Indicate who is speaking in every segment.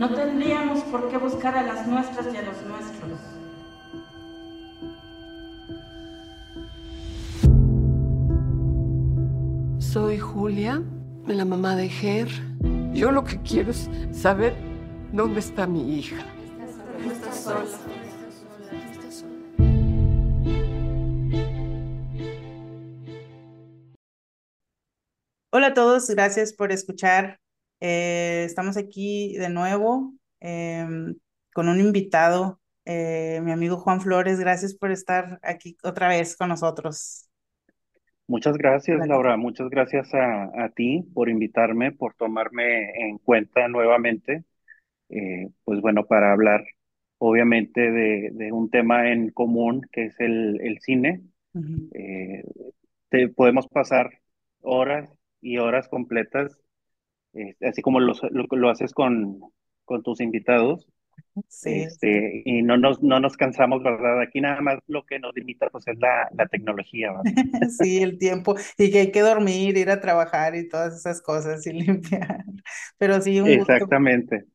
Speaker 1: no tendríamos por qué buscar a las nuestras y a los nuestros.
Speaker 2: Soy Julia, la mamá de Ger. Yo lo que quiero es saber dónde está mi hija.
Speaker 1: Está sola.
Speaker 3: Hola a todos, gracias por escuchar. Eh, estamos aquí de nuevo em, con un invitado, eh, mi amigo Juan Flores. Gracias por estar aquí otra vez con nosotros.
Speaker 4: Muchas gracias, Laura. Muchas gracias a, a ti por invitarme, por tomarme en cuenta nuevamente. Eh, pues bueno, para hablar obviamente de, de un tema en común que es el, el cine. Te, podemos pasar horas y horas completas, eh, así como los- lo, lo haces con, con tus invitados,
Speaker 3: Sí,
Speaker 4: este, y no nos, no nos cansamos, ¿verdad? Aquí nada más lo que nos limita pues es la, la tecnología, ¿verdad?
Speaker 3: sí, el tiempo y que hay que dormir, ir a trabajar y todas esas cosas y limpiar. Pero sí, un gusto,
Speaker 4: Exactamente.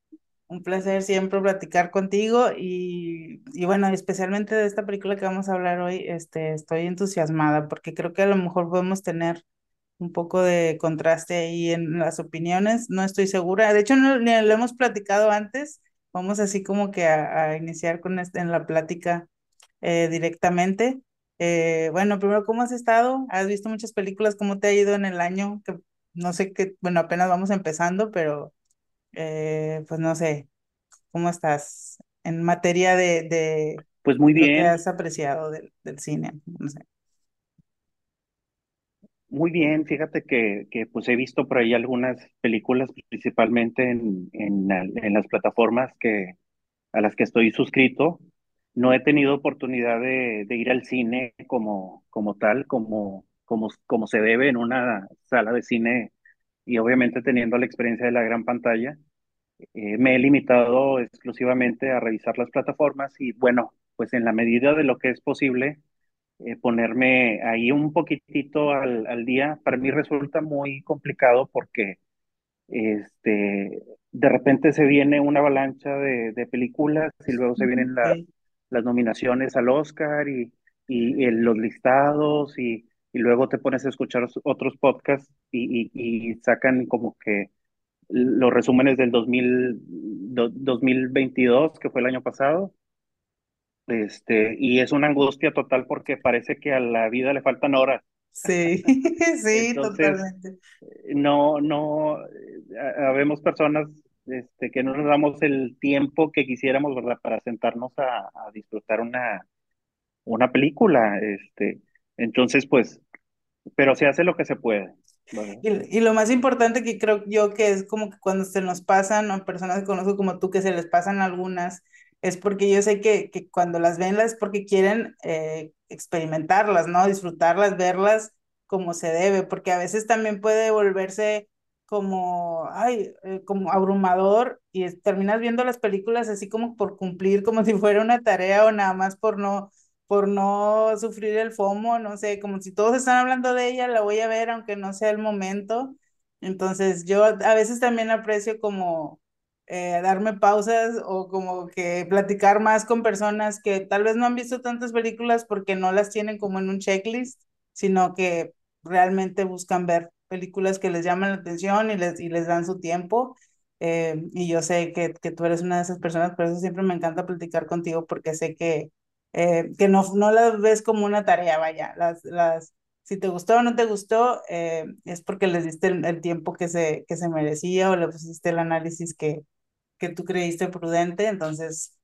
Speaker 3: un placer siempre platicar contigo y, y bueno, especialmente de esta película que vamos a hablar hoy, este, estoy entusiasmada porque creo que a lo mejor podemos tener un poco de contraste ahí en las opiniones, no estoy segura. De hecho, no, ni lo hemos platicado antes. Vamos así como que a, a iniciar con este, en la plática eh, directamente. Eh, bueno, primero, ¿cómo has estado? ¿Has visto muchas películas? ¿Cómo te ha ido en el año? Que no sé qué, bueno, apenas vamos empezando, pero eh, pues no sé, ¿cómo estás en materia de, de
Speaker 4: Pues muy
Speaker 3: lo que
Speaker 4: bien,
Speaker 3: has apreciado del, del cine? No sé.
Speaker 4: Muy bien. Fíjate que, que pues he visto por ahí algunas películas, principalmente en, en, la- en las plataformas que, a las que estoy suscrito. No he tenido oportunidad de, de ir al cine como, como tal, como, como, como se debe en una sala de cine y obviamente teniendo la experiencia de la gran pantalla. Eh, me he limitado exclusivamente a revisar las plataformas y bueno, pues en la medida de lo que es posible, eh, ponerme ahí un poquitito al, al día. Para mí resulta muy complicado porque este, de repente se viene una avalancha de, de películas y luego se vienen las, las nominaciones al Oscar y, y, el- los listados y, y luego te pones a escuchar os- otros podcasts y, y, y sacan como que los resúmenes del 2000, do- 2022, que fue el año pasado. Este, y es una angustia total porque parece que a la vida le faltan horas.
Speaker 3: Sí, sí,
Speaker 4: Entonces,
Speaker 3: totalmente.
Speaker 4: no, no, eh, ha- habemos personas este, que no nos damos el tiempo que quisiéramos, ¿verdad? Para sentarnos a, a disfrutar una, una película, este, entonces, pues, pero se hace lo que se puede.
Speaker 3: Y, y lo más importante que creo yo que es como que cuando se nos pasan, o personas que conozco como tú, que se les pasan algunas, es porque yo sé que, que cuando las ven es porque quieren eh, experimentarlas, ¿no? Disfrutarlas, verlas como se debe, porque a veces también puede volverse como, ay, eh, como abrumador y terminas viendo las películas así como por cumplir, como si fuera una tarea o nada más por no por no sufrir el FOMO, no sé, como si todos están hablando de ella, la voy a ver aunque no sea el momento. Entonces yo a veces también aprecio como eh, darme pausas o como que platicar más con personas que tal vez no han visto tantas películas porque no las tienen como en un checklist, sino que realmente buscan ver películas que les llaman la atención y les, y les dan su tiempo. Eh, y yo sé que, que tú eres una de esas personas, por eso siempre me encanta platicar contigo porque sé que eh, que no, no las ves como una tarea, vaya, las, las, si te gustó o no te gustó, eh, es porque les diste el, el tiempo que se, que se merecía o le pusiste el análisis que, que tú creíste prudente, entonces,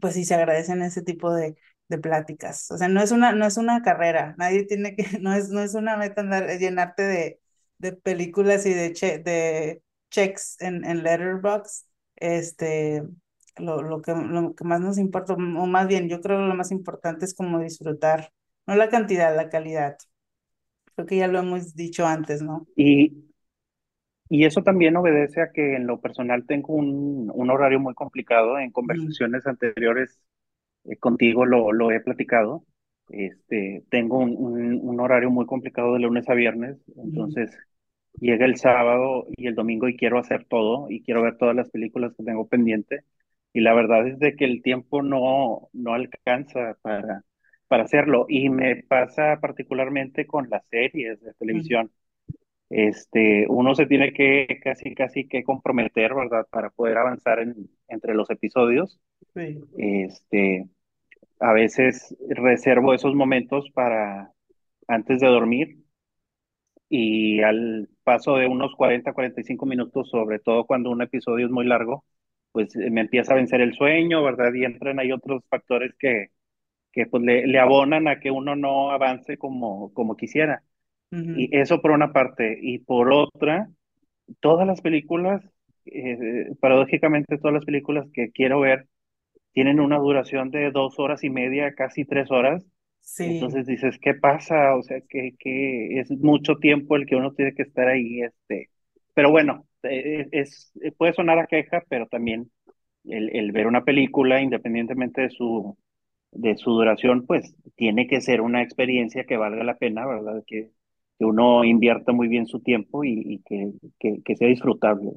Speaker 3: pues sí se agradecen ese tipo de, de pláticas. O sea, no es una, no es una carrera, nadie tiene que, no es, no es una meta andar, llenarte de, de películas y de, che, de checks en, en Letterboxd, este, lo, lo que, lo que más nos importa, o más bien, yo creo que lo más importante es como disfrutar, no la cantidad, la calidad. Creo que ya lo hemos dicho antes, ¿no?
Speaker 4: Y, y eso también obedece a que en lo personal tengo un, un horario muy complicado. En conversaciones anteriores eh, contigo lo, lo he platicado. Este, tengo un, un, un horario muy complicado de lunes a viernes, entonces llega el sábado y el domingo y quiero hacer todo y quiero ver todas las películas que tengo pendiente. Y la verdad es de que el tiempo no, no alcanza para, para hacerlo. Y me pasa particularmente con las series de televisión. Este, uno se tiene que casi, casi que comprometer, ¿verdad? Para poder avanzar en, entre los episodios.
Speaker 3: Sí.
Speaker 4: Este, a veces reservo esos momentos para antes de dormir y al paso de unos 40, 45 minutos, sobre todo cuando un episodio es muy largo, pues me empieza a vencer el sueño, ¿verdad? Y entran ahí otros factores que, que pues le, le abonan a que uno no avance como, como quisiera. Y eso por una parte. Y por otra, todas las películas, eh, paradójicamente todas las películas que quiero ver, tienen una duración de dos horas y media, casi tres horas.
Speaker 3: Sí.
Speaker 4: Entonces dices, ¿qué pasa? O sea, que, que es mucho tiempo el que uno tiene que estar ahí, este. Pero bueno, eh, es, puede sonar a queja, pero también el, el ver una película, independientemente de su, de su duración, pues tiene que ser una experiencia que valga la pena, ¿verdad? Que, que uno invierta muy bien su tiempo y, que, que, sea disfrutable.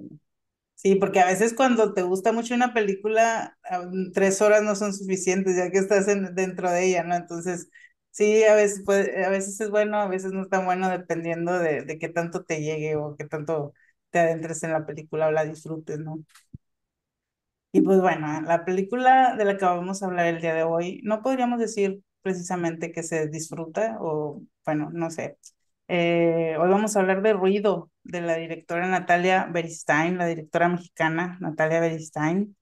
Speaker 3: Sí, porque a veces cuando te gusta mucho una película, tres horas no son suficientes, ya que estás en- dentro de ella, ¿no? Entonces, sí, a veces puede, a veces es bueno, a veces no es tan bueno, dependiendo de, de qué tanto te llegue o qué tanto te adentres en la película o la disfrutes, ¿no? Y pues bueno, la película de la que vamos a hablar el día de hoy, no podríamos decir precisamente que se disfruta o, bueno, no sé. Eh, hoy vamos a hablar de Ruido, de la directora Natalia Beristain, la directora mexicana Natalia Beristain.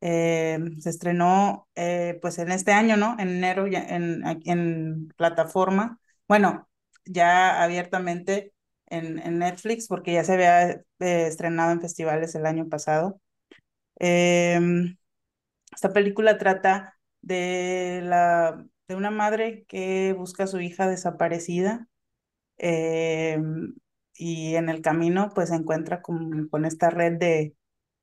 Speaker 3: Eh, se estrenó eh, pues en este año, ¿no? En enero ya en, en plataforma. Bueno, ya abiertamente en, en Netflix porque ya se había eh, estrenado en festivales el año pasado. Em, esta película trata de, la, de una madre que busca a su hija desaparecida em, y en el camino pues se encuentra con, con esta red de,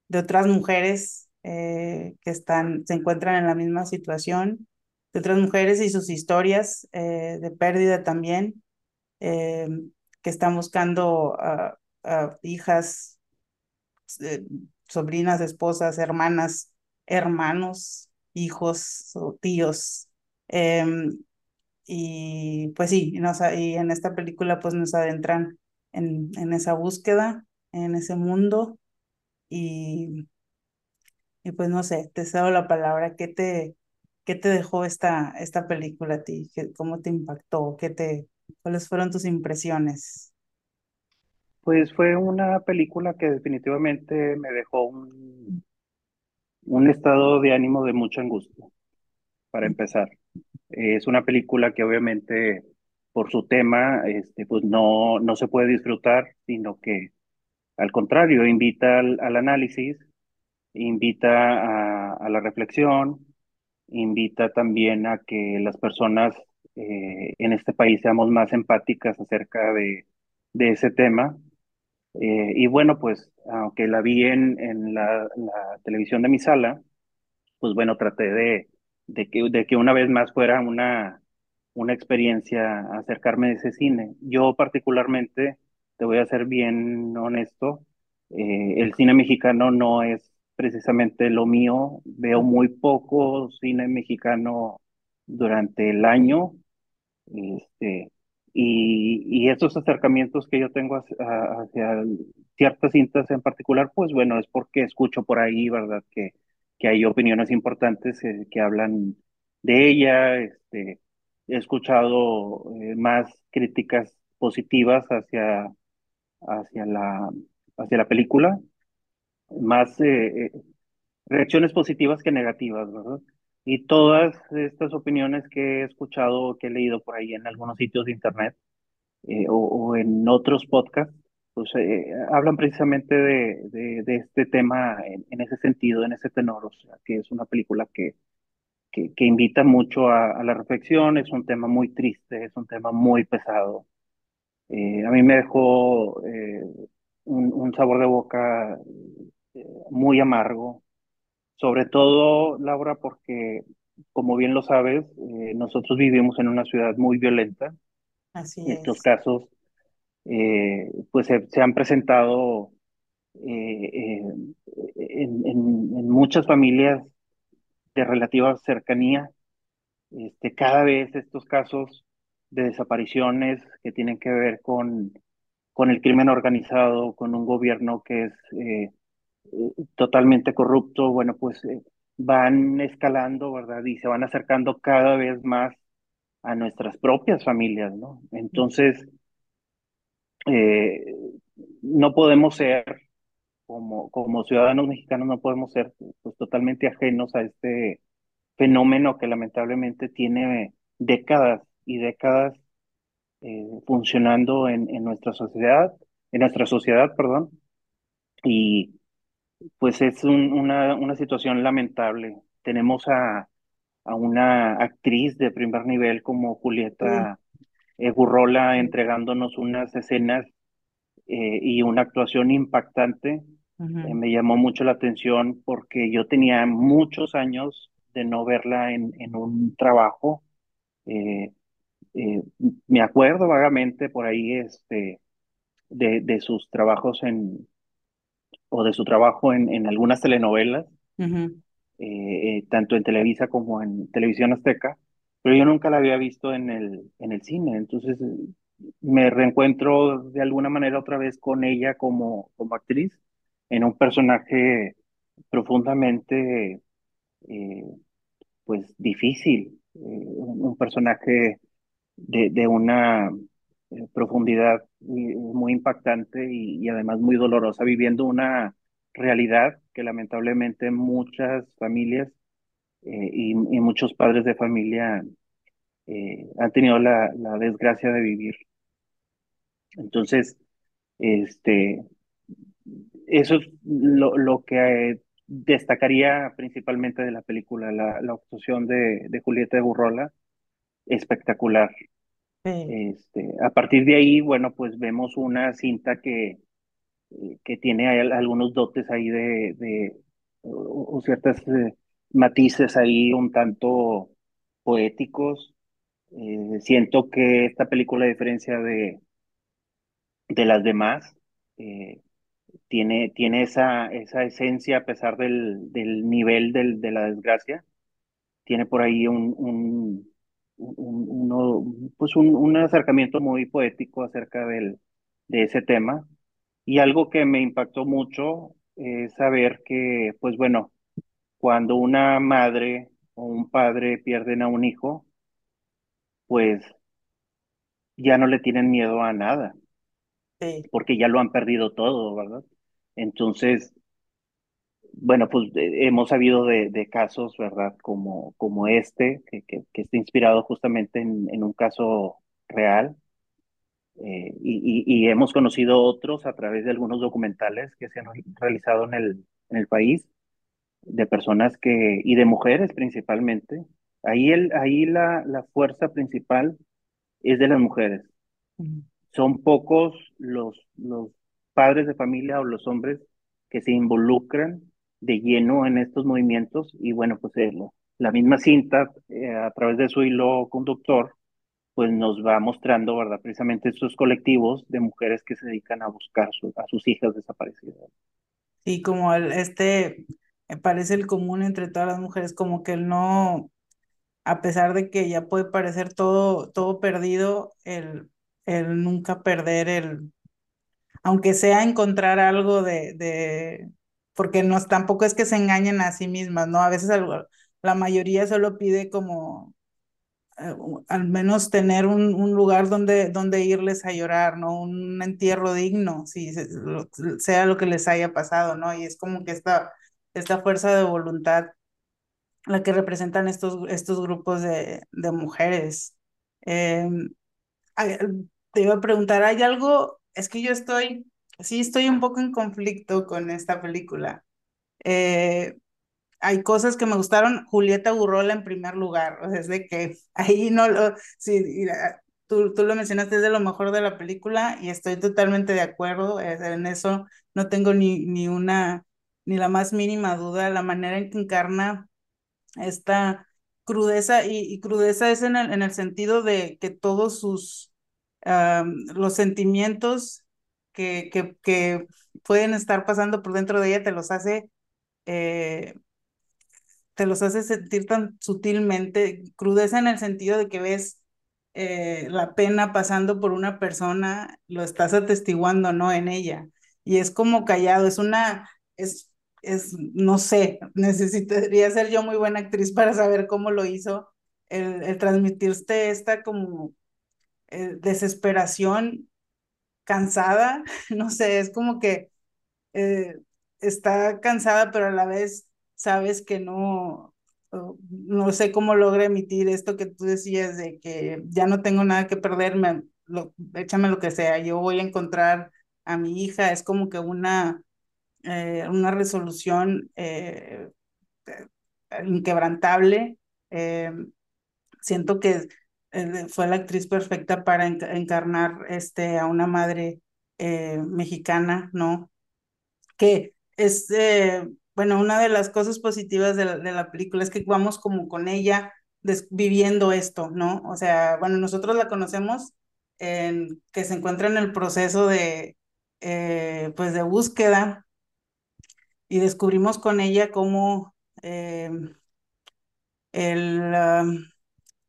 Speaker 3: de otras mujeres eh, que están, se encuentran en la misma situación, de otras mujeres y sus historias eh, de pérdida también, em, que están buscando a, hijas eh, sobrinas, esposas, hermanas, hermanos, hijos o tíos. Y pues sí, nos, y en esta película pues nos adentran en, en esa búsqueda, en ese mundo. Y, y pues no sé, te cedo la palabra. ¿Qué te, qué te dejó esta, esta película a ti? ¿Qué, ¿Cómo te impactó? ¿Qué te, ¿Cuáles fueron tus impresiones?
Speaker 4: Pues fue una película que definitivamente me dejó un, un estado de ánimo de mucha angustia, para empezar. Es una película que obviamente por su tema, este, pues no, no se puede disfrutar, sino que al contrario, invita al, al análisis, invita a, a, la reflexión, invita también a que las personas eh, en este país seamos más empáticas acerca de, de ese tema. Eh, y bueno, pues aunque la vi en, en la, la, televisión de mi sala, pues bueno, traté de, de, que, de que una vez más fuera una, una experiencia acercarme de ese cine. Yo particularmente, te voy a ser bien honesto, eh, el cine mexicano no es precisamente lo mío. Veo muy poco cine mexicano durante el año. Este, y, y estos acercamientos que yo tengo hacia, hacia, ciertas cintas en particular, pues bueno, es porque escucho por ahí, ¿verdad? Que, que hay opiniones importantes eh, que hablan de ella. Este, he escuchado eh, más críticas positivas hacia, hacia, la, hacia la película, más eh, reacciones positivas que negativas, ¿verdad? Y todas estas opiniones que he escuchado, que he leído por ahí en algunos sitios de internet eh, o, o, en otros podcasts, pues eh, hablan precisamente de, de, de este tema en, en, ese sentido, en ese tenor, o sea, que es una película que, que, que invita mucho a, a, la reflexión, es un tema muy triste, es un tema muy pesado. Eh, a mí me dejó eh, un, un, sabor de boca eh, muy amargo, sobre todo, Laura, porque, como bien lo sabes, nosotros vivimos en una ciudad muy violenta.
Speaker 3: Así
Speaker 4: en estos
Speaker 3: es.
Speaker 4: casos, eh, pues se, han presentado eh, en, en, muchas familias de relativa cercanía. Este, cada vez estos casos de desapariciones que tienen que ver con, con el crimen organizado, con un gobierno que es totalmente corrupto, bueno, pues van escalando, ¿verdad? Y se van acercando cada vez más a nuestras propias familias, ¿no? Entonces, eh, no podemos ser, como, como ciudadanos mexicanos, no podemos ser pues, totalmente ajenos a este fenómeno que lamentablemente tiene décadas y décadas eh, funcionando en, en nuestra sociedad, en nuestra sociedad, perdón, y pues es una, una situación lamentable. Tenemos a, a una actriz de primer nivel como Julieta eh, Gurrola entregándonos unas escenas eh, y una actuación impactante. Eh, me llamó mucho la atención porque yo tenía muchos años de no verla en, en un trabajo. me acuerdo vagamente por ahí este, de, de sus trabajos en, o de su trabajo en, en algunas telenovelas, tanto en Televisa como en Televisión Azteca, pero yo nunca la había visto en el, en el cine, entonces me reencuentro de alguna manera otra vez con ella como, como actriz, en un personaje profundamente eh, pues difícil, un personaje de, de una eh, profundidad muy impactante y, además muy dolorosa, viviendo una realidad que lamentablemente muchas familias eh, y, muchos padres de familia eh, han tenido la, la, desgracia de vivir. Entonces, este, eso es lo, lo que destacaría principalmente de la película, la, la actuación de, de Julieta de Burrola, espectacular. Este, a partir de ahí, bueno, pues vemos una cinta que, eh, que tiene algunos dotes ahí de, de o, ciertas eh, matices ahí un tanto poéticos. Eh, siento que esta película, a diferencia de, de las demás, tiene, tiene esa, esa esencia a pesar del, del nivel del, de la desgracia. Tiene por ahí un, un uno, pues un, un, acercamiento muy poético acerca del, de ese tema. Y algo que me impactó mucho es saber que, pues bueno, cuando una madre o un padre pierden a un hijo, pues ya no le tienen miedo a nada, porque ya lo han perdido todo, ¿verdad? Entonces, bueno, pues hemos sabido de, casos, ¿verdad? Como, como este, que, que, está inspirado justamente en, en un caso real. Eh, y, y, hemos conocido otros a través de algunos documentales que se han realizado en el, en el país, de personas que, y de mujeres principalmente. Ahí, el, ahí la, la fuerza principal es de las mujeres. Son pocos los, los padres de familia o los hombres que se involucran de lleno en estos movimientos y bueno, pues eh, la misma cinta eh, a través de su hilo conductor pues nos va mostrando, ¿verdad? Precisamente estos colectivos de mujeres que se dedican a buscar a sus hijas desaparecidas.
Speaker 3: Y como el, este parece el común entre todas las mujeres, como que el no, a pesar de que ya puede parecer todo, todo perdido, el, el nunca perder el, aunque sea encontrar algo de, de, porque no, tampoco es que se engañen a sí mismas, ¿no? A veces la mayoría solo pide como eh, al menos tener un, un, lugar donde, donde irles a llorar, ¿no? Un entierro digno, si sea lo que les haya pasado, ¿no? Y es como que esta, esta fuerza de voluntad la que representan estos, estos grupos de, mujeres. Em, te iba a preguntar, ¿hay algo? Es que yo estoy sí estoy un poco en conflicto con esta película. Eh, hay cosas que me gustaron. Julieta Burrola en primer lugar, es de que ahí no lo, sí, tú, tú lo mencionaste, es de lo mejor de la película y estoy totalmente de acuerdo en eso. No tengo ni, ni una, ni la más mínima duda, la manera en que encarna esta crudeza y, crudeza es en el, en el sentido de que todos sus los sentimientos que, que, que, pueden estar pasando por dentro de ella, te los hace, eh, te los hace sentir tan sutilmente, crudeza en el sentido de que ves eh, la pena pasando por una persona, lo estás atestiguando, ¿no? En ella. Y es como callado, es una, es, es, no sé, necesitaría ser yo muy buena actriz para saber cómo lo hizo, el, el transmitirte esta como eh, desesperación, cansada, no sé, es como que eh, está cansada, pero a la vez sabes que no, no sé cómo logra emitir esto que tú decías de que ya no tengo nada que perderme, lo, échame lo que sea, yo voy a encontrar a mi hija, es como que una, eh, una resolución inquebrantable. siento que fue la actriz perfecta para encarnar este, a una madre eh, mexicana, ¿no? Que es, eh, bueno, una de las cosas positivas de la, película es que vamos como con ella viviendo esto, ¿no? O sea, bueno, nosotros la conocemos en, que se encuentra en el proceso de, eh, pues, de búsqueda y descubrimos con ella cómo el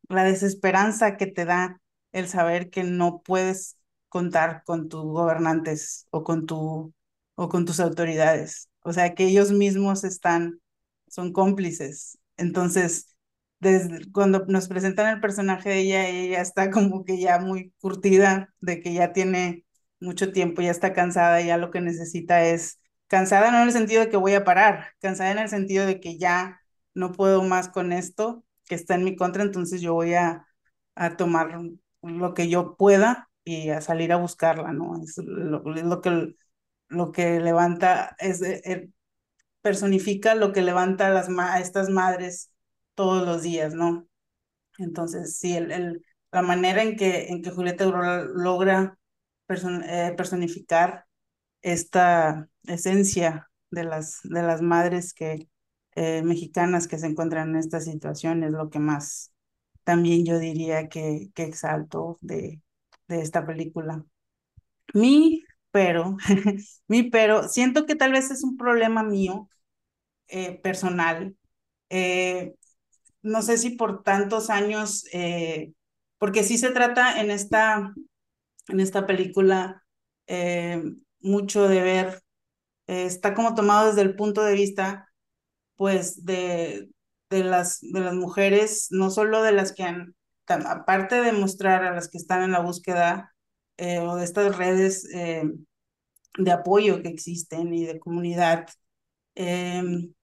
Speaker 3: la desesperanza que te da el saber que no puedes contar con tus gobernantes o con, tu, o con tus autoridades. O sea, que ellos mismos están, son cómplices. Entonces, desde cuando nos presentan el personaje de ella, ella está como que ya muy curtida, de que ya tiene mucho tiempo, ya está cansada, ya lo que necesita es cansada no en el sentido de que voy a parar, cansada en el sentido de que ya no puedo más con esto que está en mi contra, entonces yo voy a, a tomar lo que yo pueda y a salir a buscarla, ¿no? Es lo, lo que, lo que levanta, es, eh, personifica lo que levanta a, las, a estas madres todos los días, ¿no? Entonces, sí, el, el, la manera en que, en que Julieta logra eh, personificar esta esencia de las, de las madres que, eh, mexicanas que se encuentran en esta situación es lo que más también yo diría que, que exalto de, de esta película. Mi pero, mi pero, siento que tal vez es un problema mío eh, personal. Eh, no sé si por tantos años, porque sí se trata en esta, en esta película mucho de ver, está como tomado desde el punto de vista pues de, de, las, de las mujeres, no solo de las que han, aparte de mostrar a las que están en la búsqueda eh, o de estas redes eh, de apoyo que existen y de comunidad, em,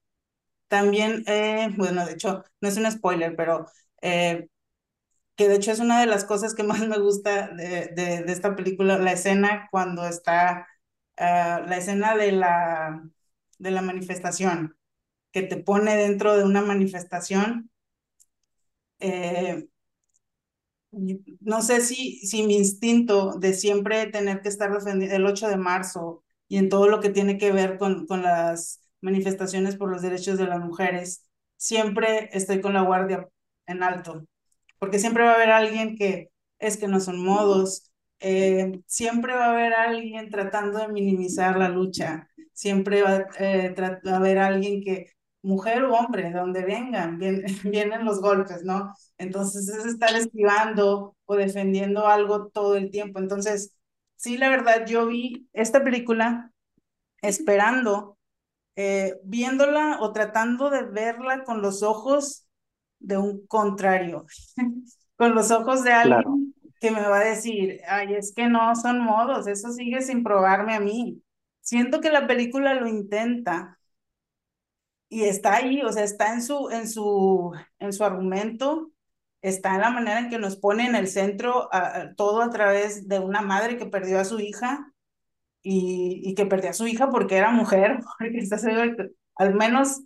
Speaker 3: también, eh, bueno, de hecho, no es un spoiler, pero que de hecho es una de las cosas que más me gusta de, de esta película, la escena cuando está, ah, la escena de la, de la manifestación, que te pone dentro de una manifestación. Eh, no sé si, si mi instinto de siempre tener que estar defendiendo el 8 de marzo y en todo lo que tiene que ver con, con las manifestaciones por los derechos de las mujeres, siempre estoy con la guardia en alto, porque siempre va a haber alguien que es que no son modos, eh, siempre va a haber alguien tratando de minimizar la lucha, siempre va eh, a haber alguien que mujer o hombre, donde vengan, vienen, los golpes, ¿no? Entonces es estar esquivando o defendiendo algo todo el tiempo. Entonces, sí, la verdad, yo vi esta película esperando, eh, viéndola o tratando de verla con los ojos de un contrario, con los ojos de alguien que me va a decir, ay, es que no son modos, eso sigue sin probarme a mí. Siento que la película lo intenta, y está ahí, o sea, está en su, en su, en su argumento, está en la manera en que nos pone en el centro todo a través de una madre que perdió a su hija y, y que perdió a su hija porque era mujer, porque está al menos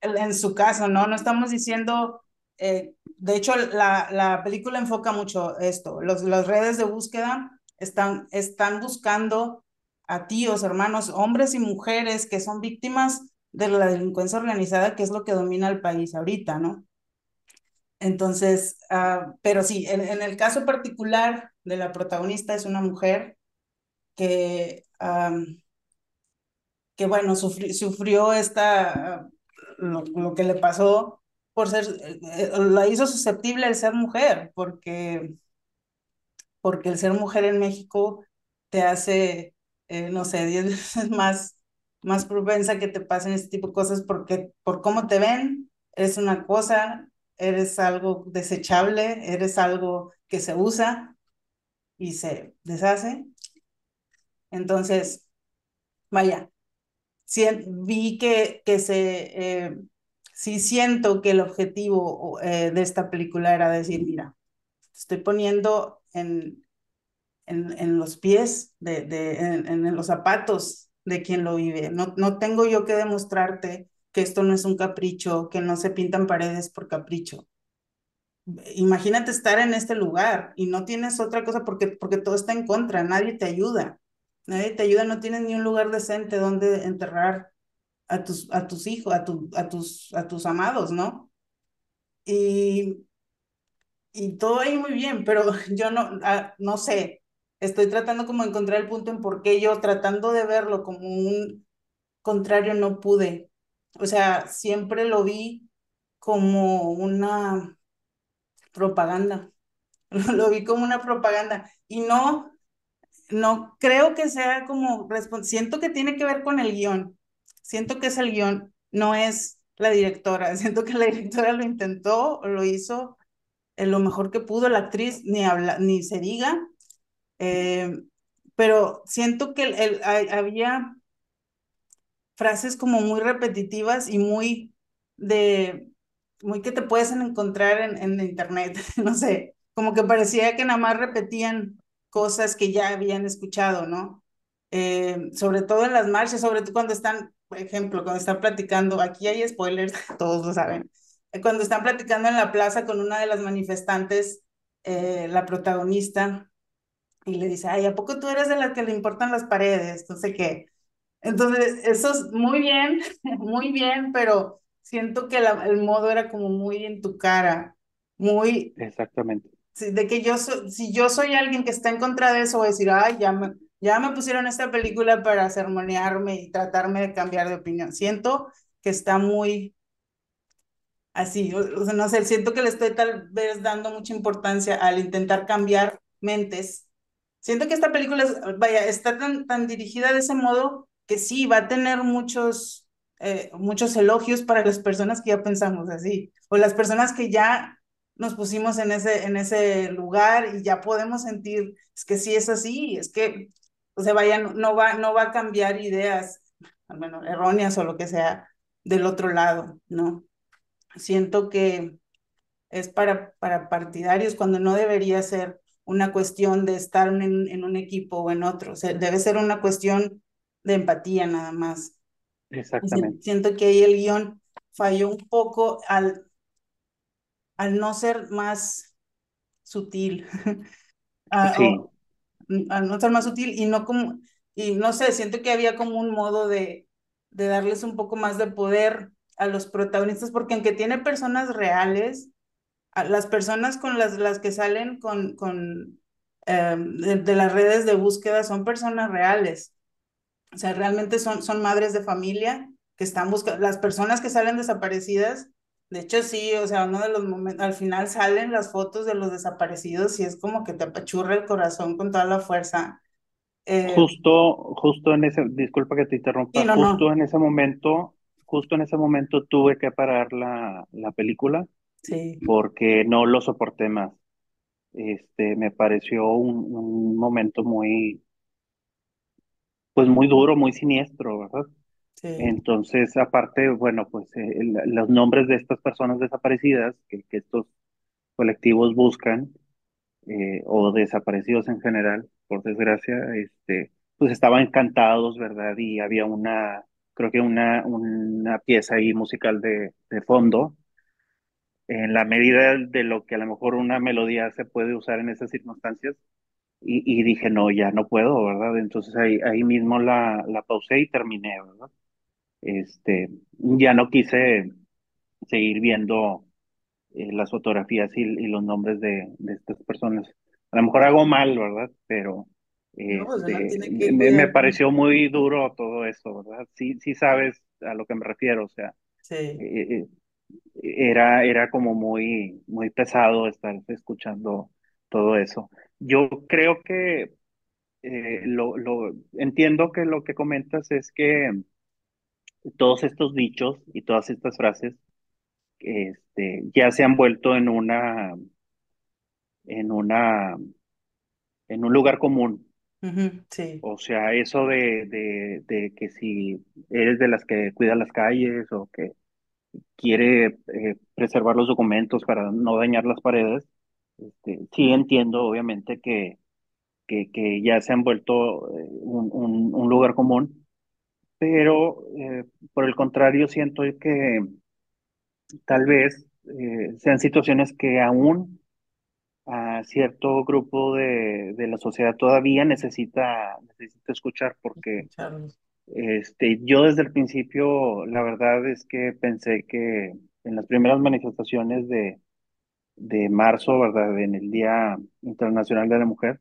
Speaker 3: en su caso, ¿no? No estamos diciendo, eh, de hecho, la, la película enfoca mucho esto, los, las redes de búsqueda están, están buscando a tíos, hermanos, hombres y mujeres que son víctimas de la delincuencia organizada, que es lo que domina el país ahorita, ¿no? Entonces, ah, pero sí, en, en, el caso particular de la protagonista es una mujer que, que bueno, sufrió esta, lo, lo, que le pasó por ser, eh, la hizo susceptible de ser mujer, porque, porque el ser mujer en México te hace, eh, no sé, diez veces más, más propensa que te pasen este tipo de cosas porque por cómo te ven, eres una cosa, eres algo desechable, eres algo que se usa y se deshace. Entonces, vaya, vi que, que se, eh, sí siento que el objetivo eh, de esta película era decir, mira, estoy poniendo en, en, en los pies, de, de, en, en, los zapatos de quien lo vive. No, no tengo yo que demostrarte que esto no es un capricho, que no se pintan paredes por capricho. Imagínate estar en este lugar y no tienes otra cosa porque, porque todo está en contra, nadie te ayuda. Nadie te ayuda, no tienes ni un lugar decente donde enterrar a tus, a tus hijos, a, tu, a, tus, a tus amados, ¿no? Y, y todo ahí muy bien, pero yo no, ah, no sé, estoy tratando como de encontrar el punto en por qué yo tratando de verlo como un contrario no pude. O sea, siempre lo vi como una propaganda. Lo vi como una propaganda y no, no creo que sea como, siento que tiene que ver con el guion, siento que es el guion, no es la directora, siento que la directora lo intentó, lo hizo lo mejor que pudo, la actriz ni, habla, ni se diga, eh, pero siento que el, había frases como muy repetitivas y muy de, muy que te puedes encontrar en, en internet, no sé, como que parecía que nada más repetían cosas que ya habían escuchado, ¿no? Eh, sobre todo en las marchas, sobre todo cuando están, por ejemplo, cuando están platicando, aquí hay spoilers, todos lo saben, eh, cuando están platicando en la plaza con una de las manifestantes, eh, la protagonista, y le dice, ay, ¿a poco tú eres de la que le importan las paredes? No sé qué. Entonces, eso es muy bien, muy bien, pero siento que el modo era como muy en tu cara, muy...
Speaker 4: Exactamente.
Speaker 3: de que yo, si yo soy alguien que está en contra de eso, voy a decir, ay, ya me, ya me pusieron esta película para sermonearme y tratarme de cambiar de opinión. Siento que está muy así, o, sea, no sé, siento que le estoy tal vez dando mucha importancia al intentar cambiar mentes. Siento que esta película, vaya, está tan, tan dirigida de ese modo que sí, va a tener muchos, eh, muchos elogios para las personas que ya pensamos así, o las personas que ya nos pusimos en ese, en ese lugar y ya podemos sentir, es que sí es así, es que, o sea, no, va, no va a cambiar ideas, bueno, erróneas o lo que sea, del otro lado, ¿no? Siento que es para, para partidarios cuando no debería ser una cuestión de estar en, en un equipo o en otro, o sea, debe ser una cuestión de empatía nada más.
Speaker 4: Exactamente.
Speaker 3: Siento que ahí el guion falló un poco al, al no ser más sutil.
Speaker 4: sí.
Speaker 3: Al no ser más sutil y no como, y no sé, siento que había como un modo de, de darles un poco más de poder a los protagonistas, porque aunque tiene personas reales, a las personas con las, las que salen con, con em, de, las redes de búsqueda son personas reales. O sea, realmente son, son madres de familia que están buscando, las personas que salen desaparecidas, de hecho sí, o sea, uno de los momentos, al final salen las fotos de los desaparecidos y es como que te apachurra el corazón con toda la fuerza.
Speaker 4: Eh, justo, justo en ese, disculpa que te interrumpa, justo en ese momento, justo en ese momento tuve que parar la, la película
Speaker 3: sí.
Speaker 4: porque no lo soporté más. Este, me pareció un, un momento muy, pues muy duro, muy siniestro, ¿verdad? Entonces, aparte, bueno, pues eh, los nombres de estas personas desaparecidas que, que estos colectivos buscan, eh, o desaparecidos en general, por desgracia, este, pues estaban encantados, ¿verdad? Y había una, creo que una, una pieza ahí musical de, de fondo, en la medida de lo que a lo mejor una melodía se puede usar en esas circunstancias, y, dije, no, ya no puedo, ¿verdad? Entonces ahí, ahí mismo la, la pausé y terminé, ¿verdad? Este, ya no quise seguir viendo eh, las fotografías y, los nombres de, de, estas personas. A lo mejor hago mal, ¿verdad? Pero este, me, pareció muy duro todo eso, ¿verdad? Sí, sí sabes a lo que me refiero, o sea, eh, era, era como muy, muy pesado estar escuchando todo eso. Yo creo que eh, lo, lo, entiendo que lo que comentas es que todos estos dichos y todas estas frases este, ya se han vuelto en una, en una, en un lugar común.
Speaker 3: sí.
Speaker 4: O sea, eso de, de, que si eres de las que cuida las calles o que quiere eh, preservar los documentos para no dañar las paredes, este, sí entiendo obviamente que, que, que ya se han vuelto eh, un, un, un lugar común, pero eh, por el contrario siento que tal vez eh, sean situaciones que aún a cierto grupo de, de, la sociedad todavía necesita, necesita escuchar porque este, yo desde el principio la verdad es que pensé que en las primeras manifestaciones de, de marzo, ¿verdad? En el Día Internacional de la Mujer,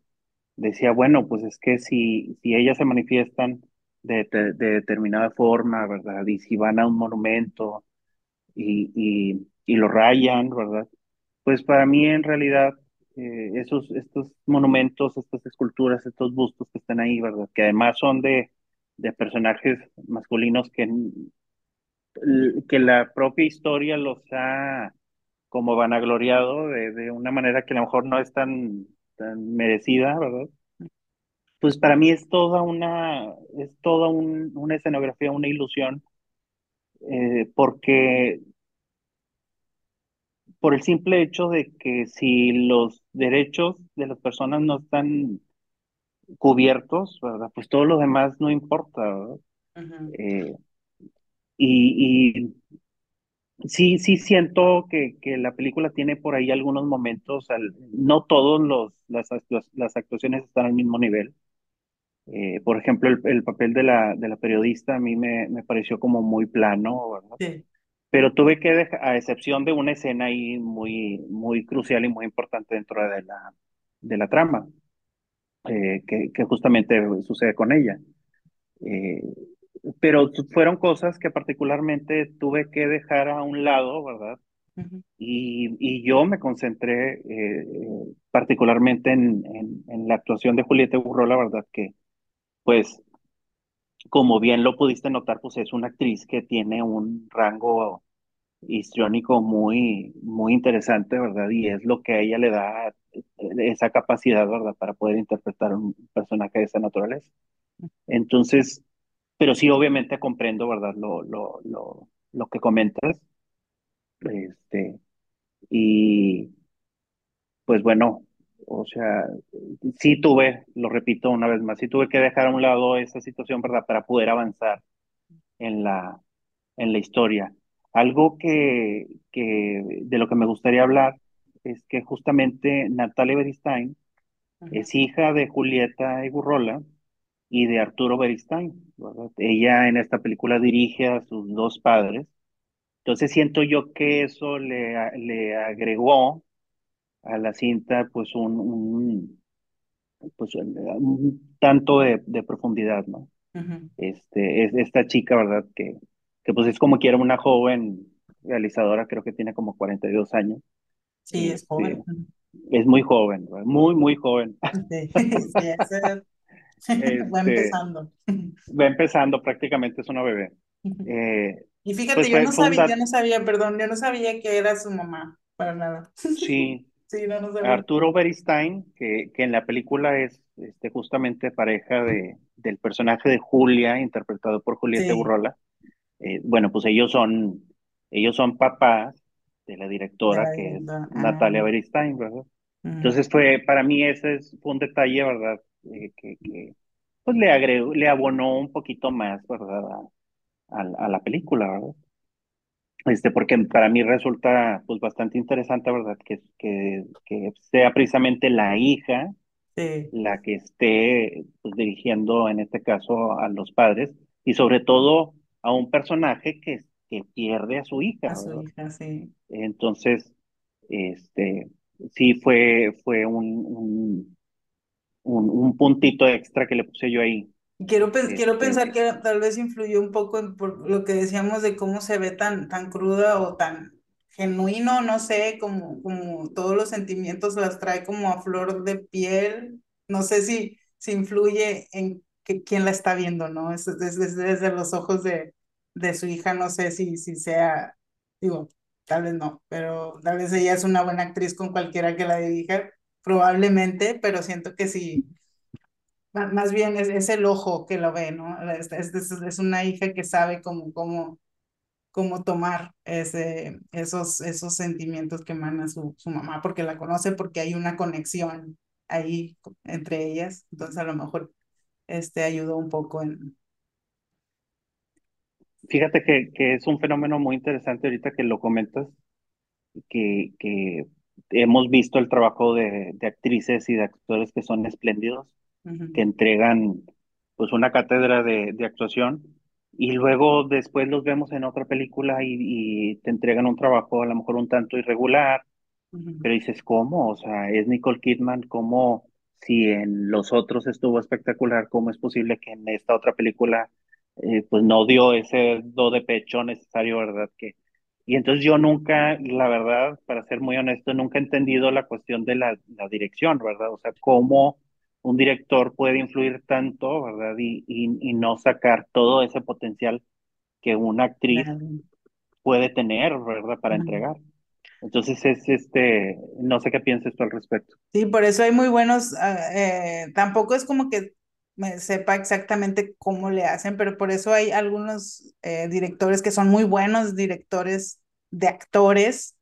Speaker 4: decía, bueno, pues es que si, si ellas se manifiestan de, de, determinada forma, ¿verdad? Y si van a un monumento y, y, y lo rayan, ¿verdad? Pues para mí en realidad eh, esos, estos monumentos, estas esculturas, estos bustos que están ahí, ¿verdad? Que además son de, de personajes masculinos que, que la propia historia los ha como vanagloriado de, de una manera que a lo mejor no es tan, tan merecida, ¿verdad? Pues para mí es toda una, es toda un, una escenografía, una ilusión, eh, porque por el simple hecho de que si los derechos de las personas no están cubiertos, ¿verdad? Pues todo lo demás no importa, ¿verdad? Eh, y, y, Sí, sí siento que, que la película tiene por ahí algunos momentos, no todos los, las, las actuaciones están al mismo nivel. Eh, por ejemplo, el, el, papel de la, de la periodista a mí me, me pareció como muy plano, ¿verdad?
Speaker 3: Sí.
Speaker 4: Pero tuve que dejar, a excepción de una escena ahí muy, muy crucial y muy importante dentro de la, de la trama, eh, que, que justamente sucede con ella. Eh, pero fueron cosas que particularmente tuve que dejar a un lado, ¿verdad? y, y, yo me concentré eh, particularmente en, en, en, la actuación de Julieta la ¿verdad? Que, pues, como bien lo pudiste notar, pues es una actriz que tiene un rango histriónico muy, muy interesante, ¿verdad? Y es lo que a ella le da esa capacidad, ¿verdad? Para poder interpretar un personaje de esa naturaleza. Entonces, pero sí, obviamente comprendo, ¿verdad? Lo, lo, lo, lo que comentas. Este, y pues bueno, o sea, sí tuve, lo repito una vez más, sí tuve que dejar a un lado esa situación, ¿verdad? Para poder avanzar en la, en la historia. Algo que, que de lo que me gustaría hablar es que justamente Natalia Beristain es hija de Julieta Egurrola y de Arturo Beristain. Ella en esta película dirige a sus dos padres. Entonces siento yo que eso le, le agregó a la cinta pues un, un pues un tanto de, de profundidad, ¿no? Este, es esta chica, ¿verdad? Que, que pues es como quiera una joven realizadora, creo que tiene como 42 años.
Speaker 3: Sí, es joven.
Speaker 4: Este, es muy joven, muy, muy joven.
Speaker 3: Sí, sí, va este, empezando.
Speaker 4: Va empezando, prácticamente es una bebé. Eh,
Speaker 3: y fíjate, pues yo, no sabía, yo no sabía, perdón, yo no sabía que era su mamá, para nada.
Speaker 4: Sí.
Speaker 3: Sí, no, no sabía.
Speaker 4: Arturo Beristain, que, que en la película es este, justamente pareja de, del personaje de Julia, interpretado por Julieta Burrola. Eh, bueno, pues ellos son, ellos son papás de la directora, que es Natalia ah. Beristain, ¿verdad? Entonces fue, para mí ese es, fue un detalle, ¿verdad? Eh, que, que, pues le agregó, le abonó un poquito más, ¿verdad? A, a, la película, ¿verdad? Este, porque para mí resulta pues bastante interesante, ¿verdad? Que, que, que sea precisamente la hija la que esté pues, dirigiendo en este caso a los padres y sobre todo a un personaje que, que pierde a su hija.
Speaker 3: A su hija, sí.
Speaker 4: Entonces, este, sí fue, fue un, un, un, puntito extra que le puse yo ahí.
Speaker 3: Quiero, quiero este pensar que tal vez influyó un poco en por lo que decíamos de cómo se ve tan, tan cruda o tan genuino, no sé, como, como todos los sentimientos las trae como a flor de piel. No sé si, si influye en que, quién la está viendo, ¿no? Es, desde los ojos de, de su hija, no sé si, si sea, digo, tal vez no, pero tal vez ella es una buena actriz con cualquiera que la dirija, probablemente, pero siento que sí, más bien es, es el ojo que lo ve, ¿no? Es, es, es una hija que sabe cómo, cómo, cómo tomar ese, esos, esos sentimientos que emana su, su mamá, porque la conoce, porque hay una conexión ahí entre ellas, entonces a lo mejor este ayudó un poco en...
Speaker 4: Fíjate que, que es un fenómeno muy interesante ahorita que lo comentas, que, que hemos visto el trabajo de, de actrices y de actores que son espléndidos, que entregan pues una cátedra de, de, actuación y luego después los vemos en otra película y, y, te entregan un trabajo a lo mejor un tanto irregular, pero dices, ¿cómo? O sea, es Nicole Kidman, ¿cómo si en los otros estuvo espectacular, ¿cómo es posible que en esta otra película eh, pues no dio ese do de pecho necesario, verdad? Que, y entonces yo nunca, la verdad, para ser muy honesto, nunca he entendido la cuestión de la, la dirección, ¿verdad? O sea, cómo un director puede influir tanto, ¿verdad? Y, y, no sacar todo ese potencial que una actriz puede tener, ¿verdad? Para entregar. Entonces es este, no sé qué piensas tú al respecto.
Speaker 3: Sí, por eso hay muy buenos, ah, eh, tampoco es como que me sepa exactamente cómo le hacen, pero por eso hay algunos eh, directores que son muy buenos directores de actores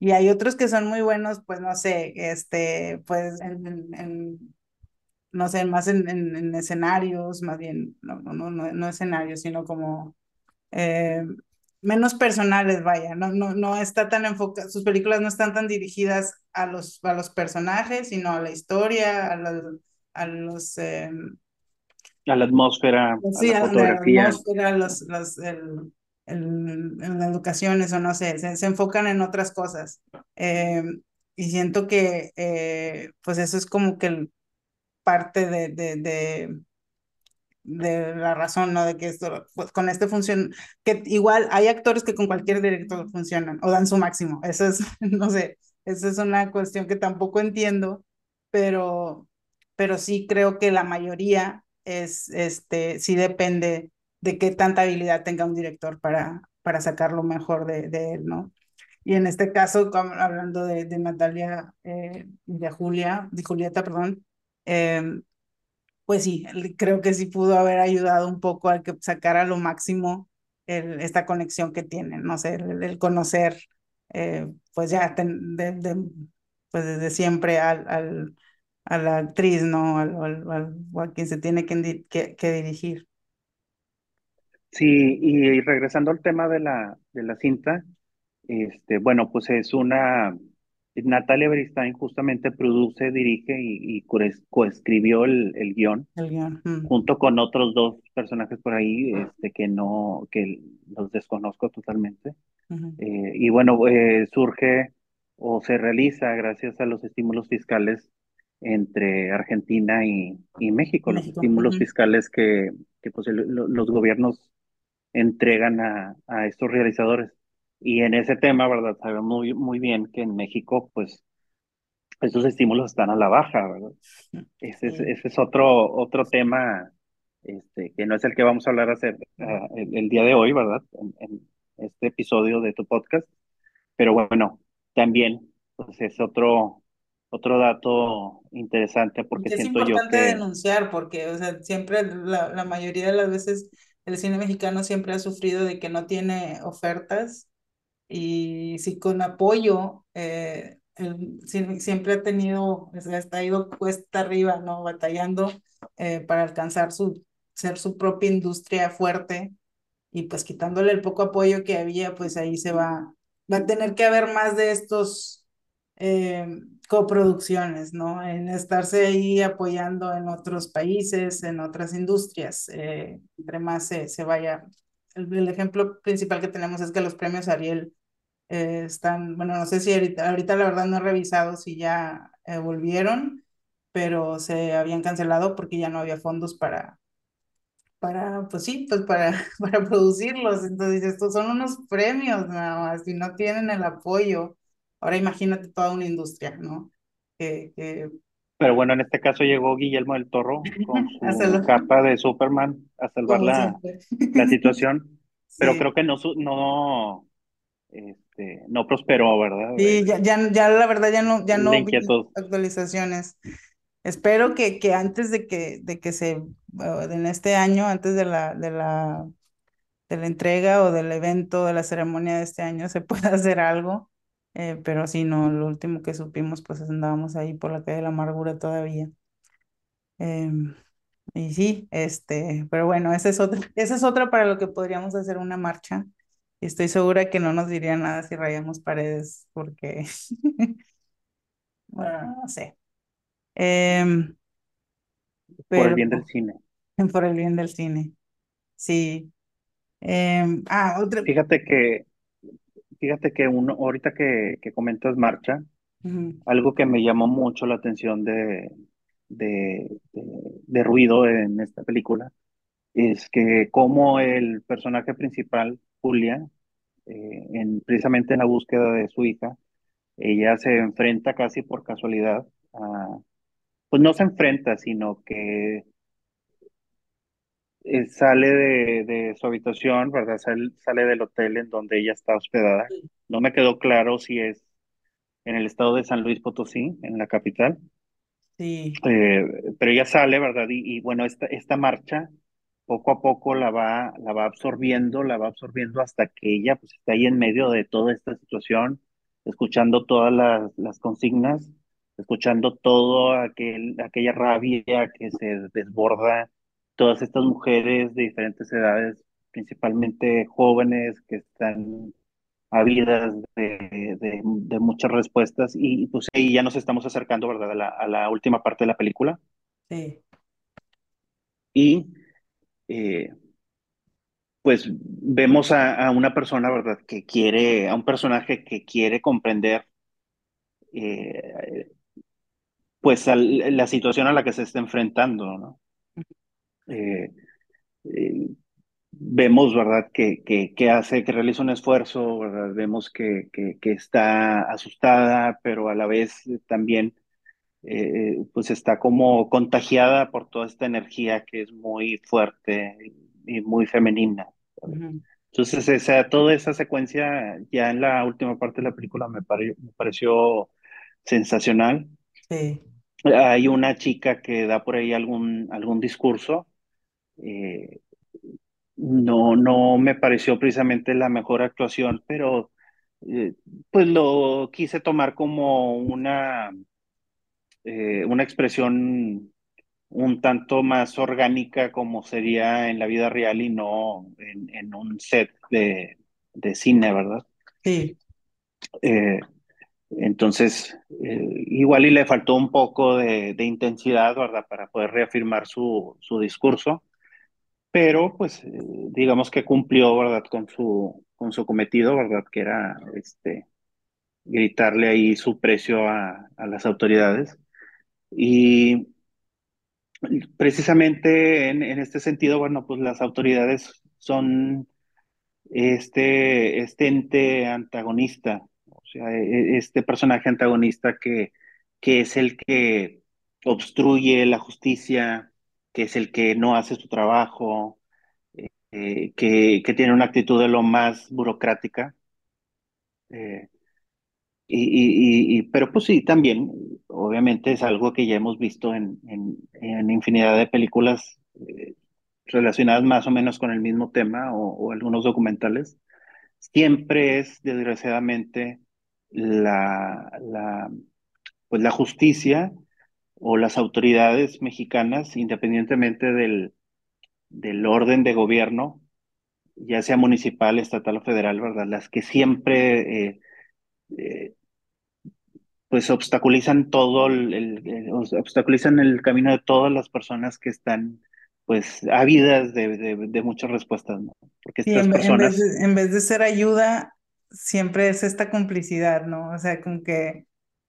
Speaker 3: y hay otros que son muy buenos, pues no sé, este, pues en, no sé, más en, en, escenarios, más bien, no, no, no, no escenarios, sino como eh, menos personales, vaya, no, no, no está tan enfocada, sus películas no están tan dirigidas a los, a los personajes, sino a la historia, a, a los... Em,
Speaker 4: a la atmósfera,
Speaker 3: sí, a la fotografía. la atmósfera, los, los, el, el, en la educación, eso no sé, se, se enfocan en otras cosas. Em, y siento que, eh, pues eso es como que parte de, de, de de la razón, ¿no? De que esto, pues con este funciona, que igual hay actores que con cualquier director funcionan o dan su máximo. Eso es, no sé, esa es una cuestión que tampoco entiendo, pero, pero sí creo que la mayoría es, este, sí depende de qué tanta habilidad tenga un director para, para sacar lo mejor de, de él, ¿no? Y en este caso, hablando de, de Natalia, eh, de Julia, de Julieta, perdón, eh, pues sí, creo que sí pudo haber ayudado un poco a que sacara lo máximo el, esta conexión que tienen, no sé, el, conocer, eh, pues ya, pues desde siempre al, al, a la actriz, ¿no? Al, al, a quien se tiene que, que, que, dirigir.
Speaker 4: Sí, y regresando al tema de la, de la cinta, este, bueno, pues es una, Natalia Beristain justamente produce, dirige y, coescribió el, el guion,
Speaker 3: mm.
Speaker 4: junto con otros dos personajes por ahí este, que no, que los desconozco totalmente. Eh, y bueno, eh, surge o se realiza gracias a los estímulos fiscales entre Argentina y, México, los estímulos fiscales que, que pues, los gobiernos entregan a, a estos realizadores. Y en ese tema, ¿verdad? Sabemos muy, muy bien que en México, pues, esos estímulos están a la baja, ¿verdad? Ese es, ese es otro, otro tema este, que no es el que vamos a hablar hacer, ah, el, día de hoy, ¿verdad? En, este episodio de tu podcast. Pero bueno, también, pues es otro, otro dato interesante porque siento yo que... Es
Speaker 3: importante denunciar porque, o sea, siempre, la, la mayoría de las veces, el cine mexicano siempre ha sufrido de que no tiene ofertas y sí con apoyo, eh, siempre ha tenido, ha ido cuesta arriba, ¿no? Batallando eh, para alcanzar su, ser su propia industria fuerte y pues quitándole el poco apoyo que había, pues ahí se va, va a tener que haber más de estos eh, coproducciones, ¿no? En estarse ahí apoyando en otros países, en otras industrias, entre más se, se vaya. El, ejemplo principal que tenemos es que los premios Ariel eh, están, bueno, no sé si ahorita, ahorita la verdad no he revisado si ya eh, volvieron, pero se habían cancelado porque ya no había fondos para, para, pues sí, pues para, para producirlos. Entonces, estos son unos premios nada más, y no tienen el apoyo. Ahora imagínate toda una industria, ¿no? Que, que
Speaker 4: Pero bueno, en este caso llegó Guillermo del Toro con su capa de Superman a salvar la, la situación, pero
Speaker 3: Sí.
Speaker 4: creo que no, no, este, no prosperó, ¿verdad?
Speaker 3: Sí,
Speaker 4: Eh,
Speaker 3: ya, ya, ya la verdad ya no, ya no vi actualizaciones. Espero que, que antes de que, de que se, uh, en este año, antes de la, de la, de la entrega o del evento, de la ceremonia de este año, se pueda hacer algo. Eh, pero sí, no, lo último que supimos, pues andábamos ahí por la calle de la amargura todavía. Em, y sí, este, pero bueno, esa es otra, esa es otra para lo que podríamos hacer una marcha. Estoy segura que no nos diría nada si rayamos paredes, porque, bueno, no sé. Em,
Speaker 4: Por el bien del cine.
Speaker 3: por el bien del cine. Sí. Em, ah, otra.
Speaker 4: Fíjate que, fíjate que uno, ahorita que, que comentas marcha, algo que me llamó mucho la atención de, de, de, de ruido en esta película es que como el personaje principal, Julia, eh, en, precisamente en la búsqueda de su hija, ella se enfrenta casi por casualidad a, pues no se enfrenta, sino que eh, sale de, de su habitación, ¿verdad? Sale, sale del hotel en donde ella está hospedada. No me quedó claro si es en el estado de San Luis Potosí, en la capital,
Speaker 3: Sí,
Speaker 4: eh, pero ella sale, ¿verdad? Y, y bueno, esta, esta marcha poco a poco la va, la va absorbiendo, la va absorbiendo hasta que ella pues está ahí en medio de toda esta situación, escuchando todas las, las consignas, escuchando todo aquel, aquella rabia que se desborda, todas estas mujeres de diferentes edades, principalmente jóvenes que están habidas de, de, de muchas respuestas y pues ahí ya nos estamos acercando, ¿verdad? A la, a la última parte de la película
Speaker 3: sí,
Speaker 4: y eh, pues vemos a, una persona, ¿verdad? Que quiere, a un personaje que quiere comprender eh, pues la situación a la que se está enfrentando, ¿no? Eh, vemos, ¿verdad? Que, que, hace, que realiza un esfuerzo, ¿verdad? Vemos que, que está asustada, pero a la vez también, eh, pues está como contagiada por toda esta energía que es muy fuerte y muy femenina.
Speaker 3: ujú,
Speaker 4: Entonces, esa, toda esa secuencia ya en la última parte de la película me, pare, me pareció sensacional.
Speaker 3: sí,
Speaker 4: Hay una chica que da por ahí algún, algún discurso. Eh, no, no me pareció precisamente la mejor actuación, pero eh, pues lo quise tomar como una, eh, una expresión un tanto más orgánica como sería en la vida real y no en, en un set de, de, cine, ¿verdad?
Speaker 3: sí.
Speaker 4: Eh, entonces, eh, igual y le faltó un poco de, de, intensidad, ¿verdad? Para poder reafirmar su, su discurso, pero pues eh, digamos que cumplió, ¿verdad? Con su, con su cometido, ¿verdad? Que era este, gritarle ahí su precio a, a las autoridades. Y precisamente en, en, este sentido, bueno, pues las autoridades son este, este ente antagonista, o sea, e, este personaje antagonista que, que es el que obstruye la justicia, que es el que no hace su trabajo, eh, que, que, tiene una actitud de lo más burocrática. Eh, y, y, y, pero pues sí, también, obviamente es algo que ya hemos visto en, en, en infinidad de películas eh, relacionadas más o menos con el mismo tema o, algunos documentales. Siempre es, desgraciadamente, la, la, pues la justicia o las autoridades mexicanas, independientemente del, del orden de gobierno, ya sea municipal, estatal o federal, ¿verdad? Las que siempre eh, eh, pues obstaculizan todo el, el, el, obstaculizan el camino de todas las personas que están pues ávidas de, de, de muchas respuestas, ¿no? Porque estas
Speaker 3: en,
Speaker 4: personas...
Speaker 3: En vez, de, en vez de ser ayuda, siempre es esta complicidad, ¿no? O sea, como que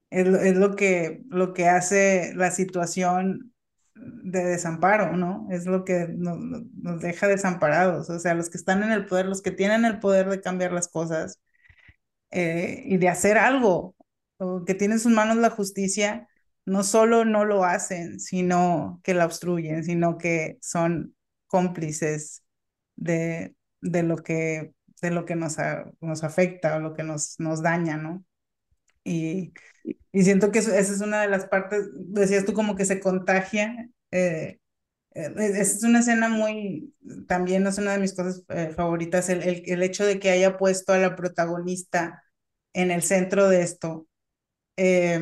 Speaker 3: es, es lo que, lo que hace la situación de desamparo, ¿no? Es lo que nos, nos, deja desamparados, o sea, los que están en el poder, los que tienen el poder de cambiar las cosas eh, y de hacer algo, o que tienen en sus manos la justicia, no solo no lo hacen, sino que la obstruyen, sino que son cómplices de, de lo que de lo que nos, nos afecta o lo que nos, nos daña, ¿no? Y, y siento que esa es una de las partes, decías tú como que se contagia. Eh, eh es una escena muy, también es una de mis cosas eh, favoritas, el, el, el, hecho de que haya puesto a la protagonista en el centro de esto. Eh,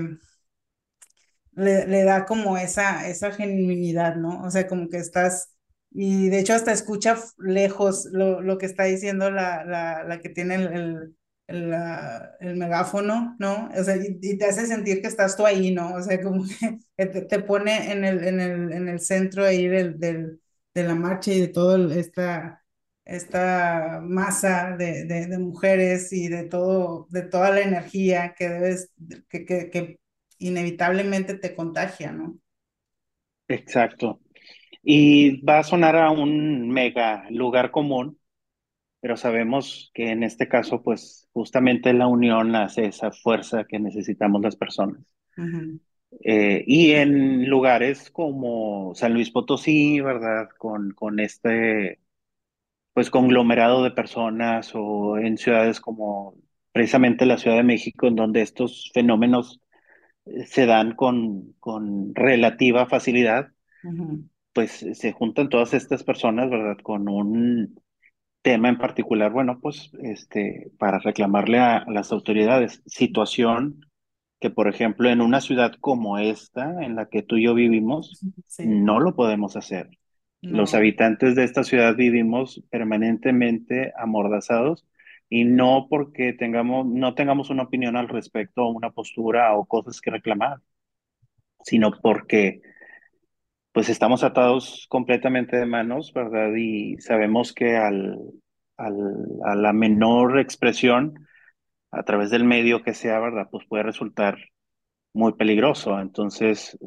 Speaker 3: le, le, da como esa, esa genuinidad, ¿no? O sea, como que estás y de hecho hasta escucha lejos lo, lo que está diciendo la, la, la que tiene el, el, el, megáfono, ¿no? O sea, y, te hace sentir que estás tú ahí, ¿no? O sea, como que te, pone en el, en el, en el centro ahí del, del, de la marcha y de toda esta, esta masa de, de, de, mujeres y de, todo, de toda la energía que debes, que, que, que inevitablemente te contagia, ¿no?
Speaker 4: Exacto. Y va a sonar a un mega lugar común, pero sabemos que en este caso, pues justamente la unión hace esa fuerza que necesitamos las personas. Uh -huh. eh, y en lugares como San Luis Potosí, ¿verdad? Con, con este, pues, conglomerado de personas o en ciudades como precisamente la Ciudad de México, en donde estos fenómenos se dan con, con relativa facilidad. Uh -huh pues se juntan todas estas personas, ¿verdad? Con un tema en particular, bueno, pues este, para reclamarle a, a las autoridades, situación que, por ejemplo, en una ciudad como esta, en la que tú y yo vivimos, sí. no lo podemos hacer. Los habitantes de esta ciudad vivimos permanentemente amordazados y no porque tengamos, no tengamos una opinión al respecto, una postura o cosas que reclamar, sino porque pues estamos atados completamente de manos, ¿verdad? Y sabemos que al, al, a la menor expresión, a través del medio que sea, ¿verdad? Pues puede resultar muy peligroso. Entonces,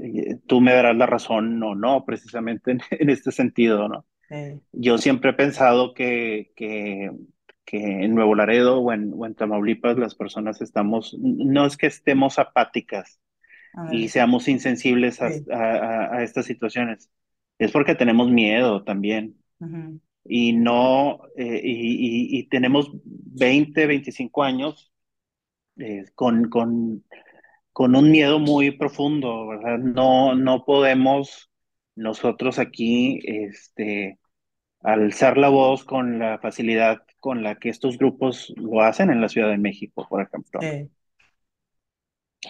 Speaker 4: tú me darás la razón o no, precisamente en, en este sentido, ¿no? Sí. Yo siempre he pensado que, que, que en Nuevo Laredo o en, o en Tamaulipas las personas estamos, no es que estemos apáticas, y seamos insensibles a, sí. a, a, a, estas situaciones. Es porque tenemos miedo también. Y no, eh, y, y, y, tenemos 20, 25 años eh, con, con, con un miedo muy profundo, ¿verdad? No, no podemos nosotros aquí este, alzar la voz con la facilidad con la que estos grupos lo hacen en la Ciudad de México, por ejemplo. Sí.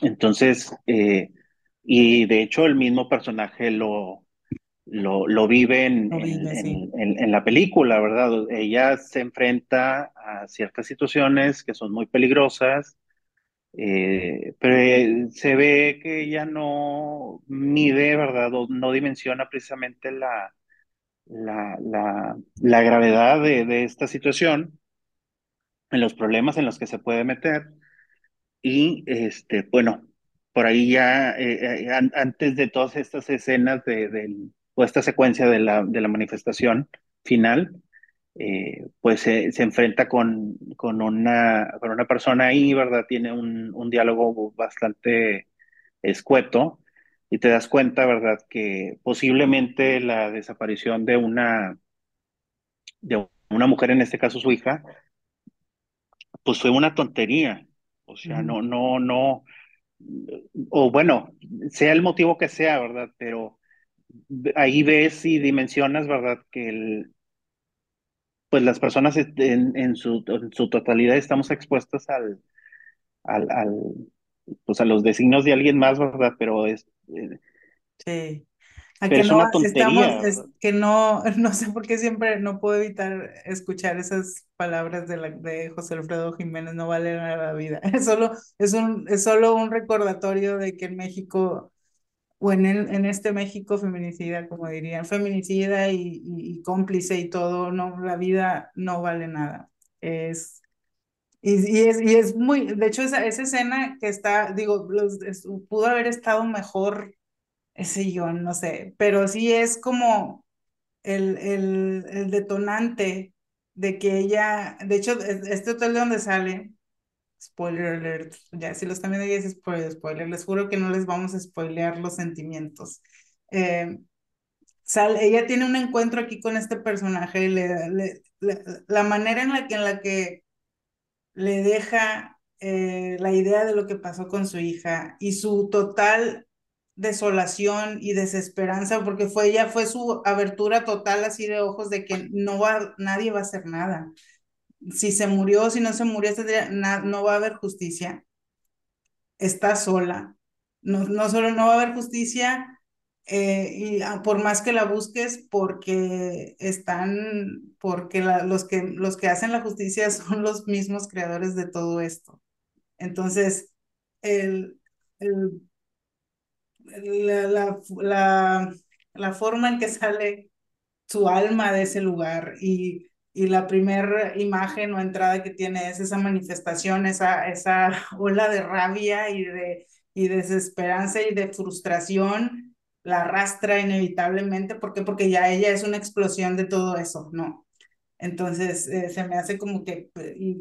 Speaker 4: Entonces, eh, y de hecho el mismo personaje lo, lo, lo vive, en,
Speaker 3: Lo vive,
Speaker 4: en,
Speaker 3: sí.
Speaker 4: en, en la película, ¿verdad? Ella se enfrenta a ciertas situaciones que son muy peligrosas, eh, pero se ve que ella no mide, ¿verdad? O no dimensiona precisamente la, la, la, la gravedad de, de esta situación, en los problemas en los que se puede meter. Y este, bueno, por ahí ya, eh, eh, an- antes de todas estas escenas de, del- o esta secuencia de la, de la manifestación final, eh, pues se, se enfrenta con, con una, con una persona ahí, ¿verdad? Tiene un, un diálogo bastante escueto y te das cuenta, ¿verdad? Que posiblemente la desaparición de una, de una mujer, en este caso su hija, pues fue una tontería. O sea, no, no, no, o bueno, sea el motivo que sea, ¿verdad? Pero ahí ves y dimensionas, ¿verdad? Que el, pues las personas en, en su, en su totalidad estamos expuestas al, al, al, pues a los designios de alguien más, ¿verdad? Pero es, eh,
Speaker 3: Sí. A
Speaker 4: pero
Speaker 3: que
Speaker 4: es
Speaker 3: no
Speaker 4: una tontería,
Speaker 3: estamos, es que no, no sé por qué siempre no puedo evitar escuchar esas palabras de, la, de José Alfredo Jiménez, no vale nada la vida. Es solo, es un, es solo un recordatorio de que en México, o en, el, en este México feminicida, como dirían, feminicida y, y, y cómplice y todo, no, la vida no vale nada. Es, Y, y, es, y es muy, de hecho, esa, esa escena que está, digo, los, es, pudo haber estado mejor ese guion, no sé, pero sí es como el, el, el detonante de que ella, de hecho, este hotel de donde sale, spoiler alert, ya si los también es spoiler, spoiler, les juro que no les vamos a spoilear los sentimientos. Eh, sale, ella tiene un encuentro aquí con este personaje, le, le, la manera en la que, en la que le deja eh, la idea de lo que pasó con su hija y su total desolación y desesperanza, porque fue ella, fue su abertura total así de ojos de que no va, nadie va a hacer nada. Si se murió, si no se murió, este no va a haber justicia. Está sola. No, no solo no va a haber justicia, eh, y por más que la busques, porque están, porque los, que, los que hacen la justicia son los mismos creadores de todo esto. Entonces, el, el la, la, la, forma en que sale su alma de ese lugar y, y la primera imagen o entrada que tiene es esa manifestación, esa, esa ola de rabia y de, y desesperanza y de frustración, la arrastra inevitablemente. ¿Por qué? Porque ya ella es una explosión de todo eso, ¿no? Entonces, eh, se me hace como que eh,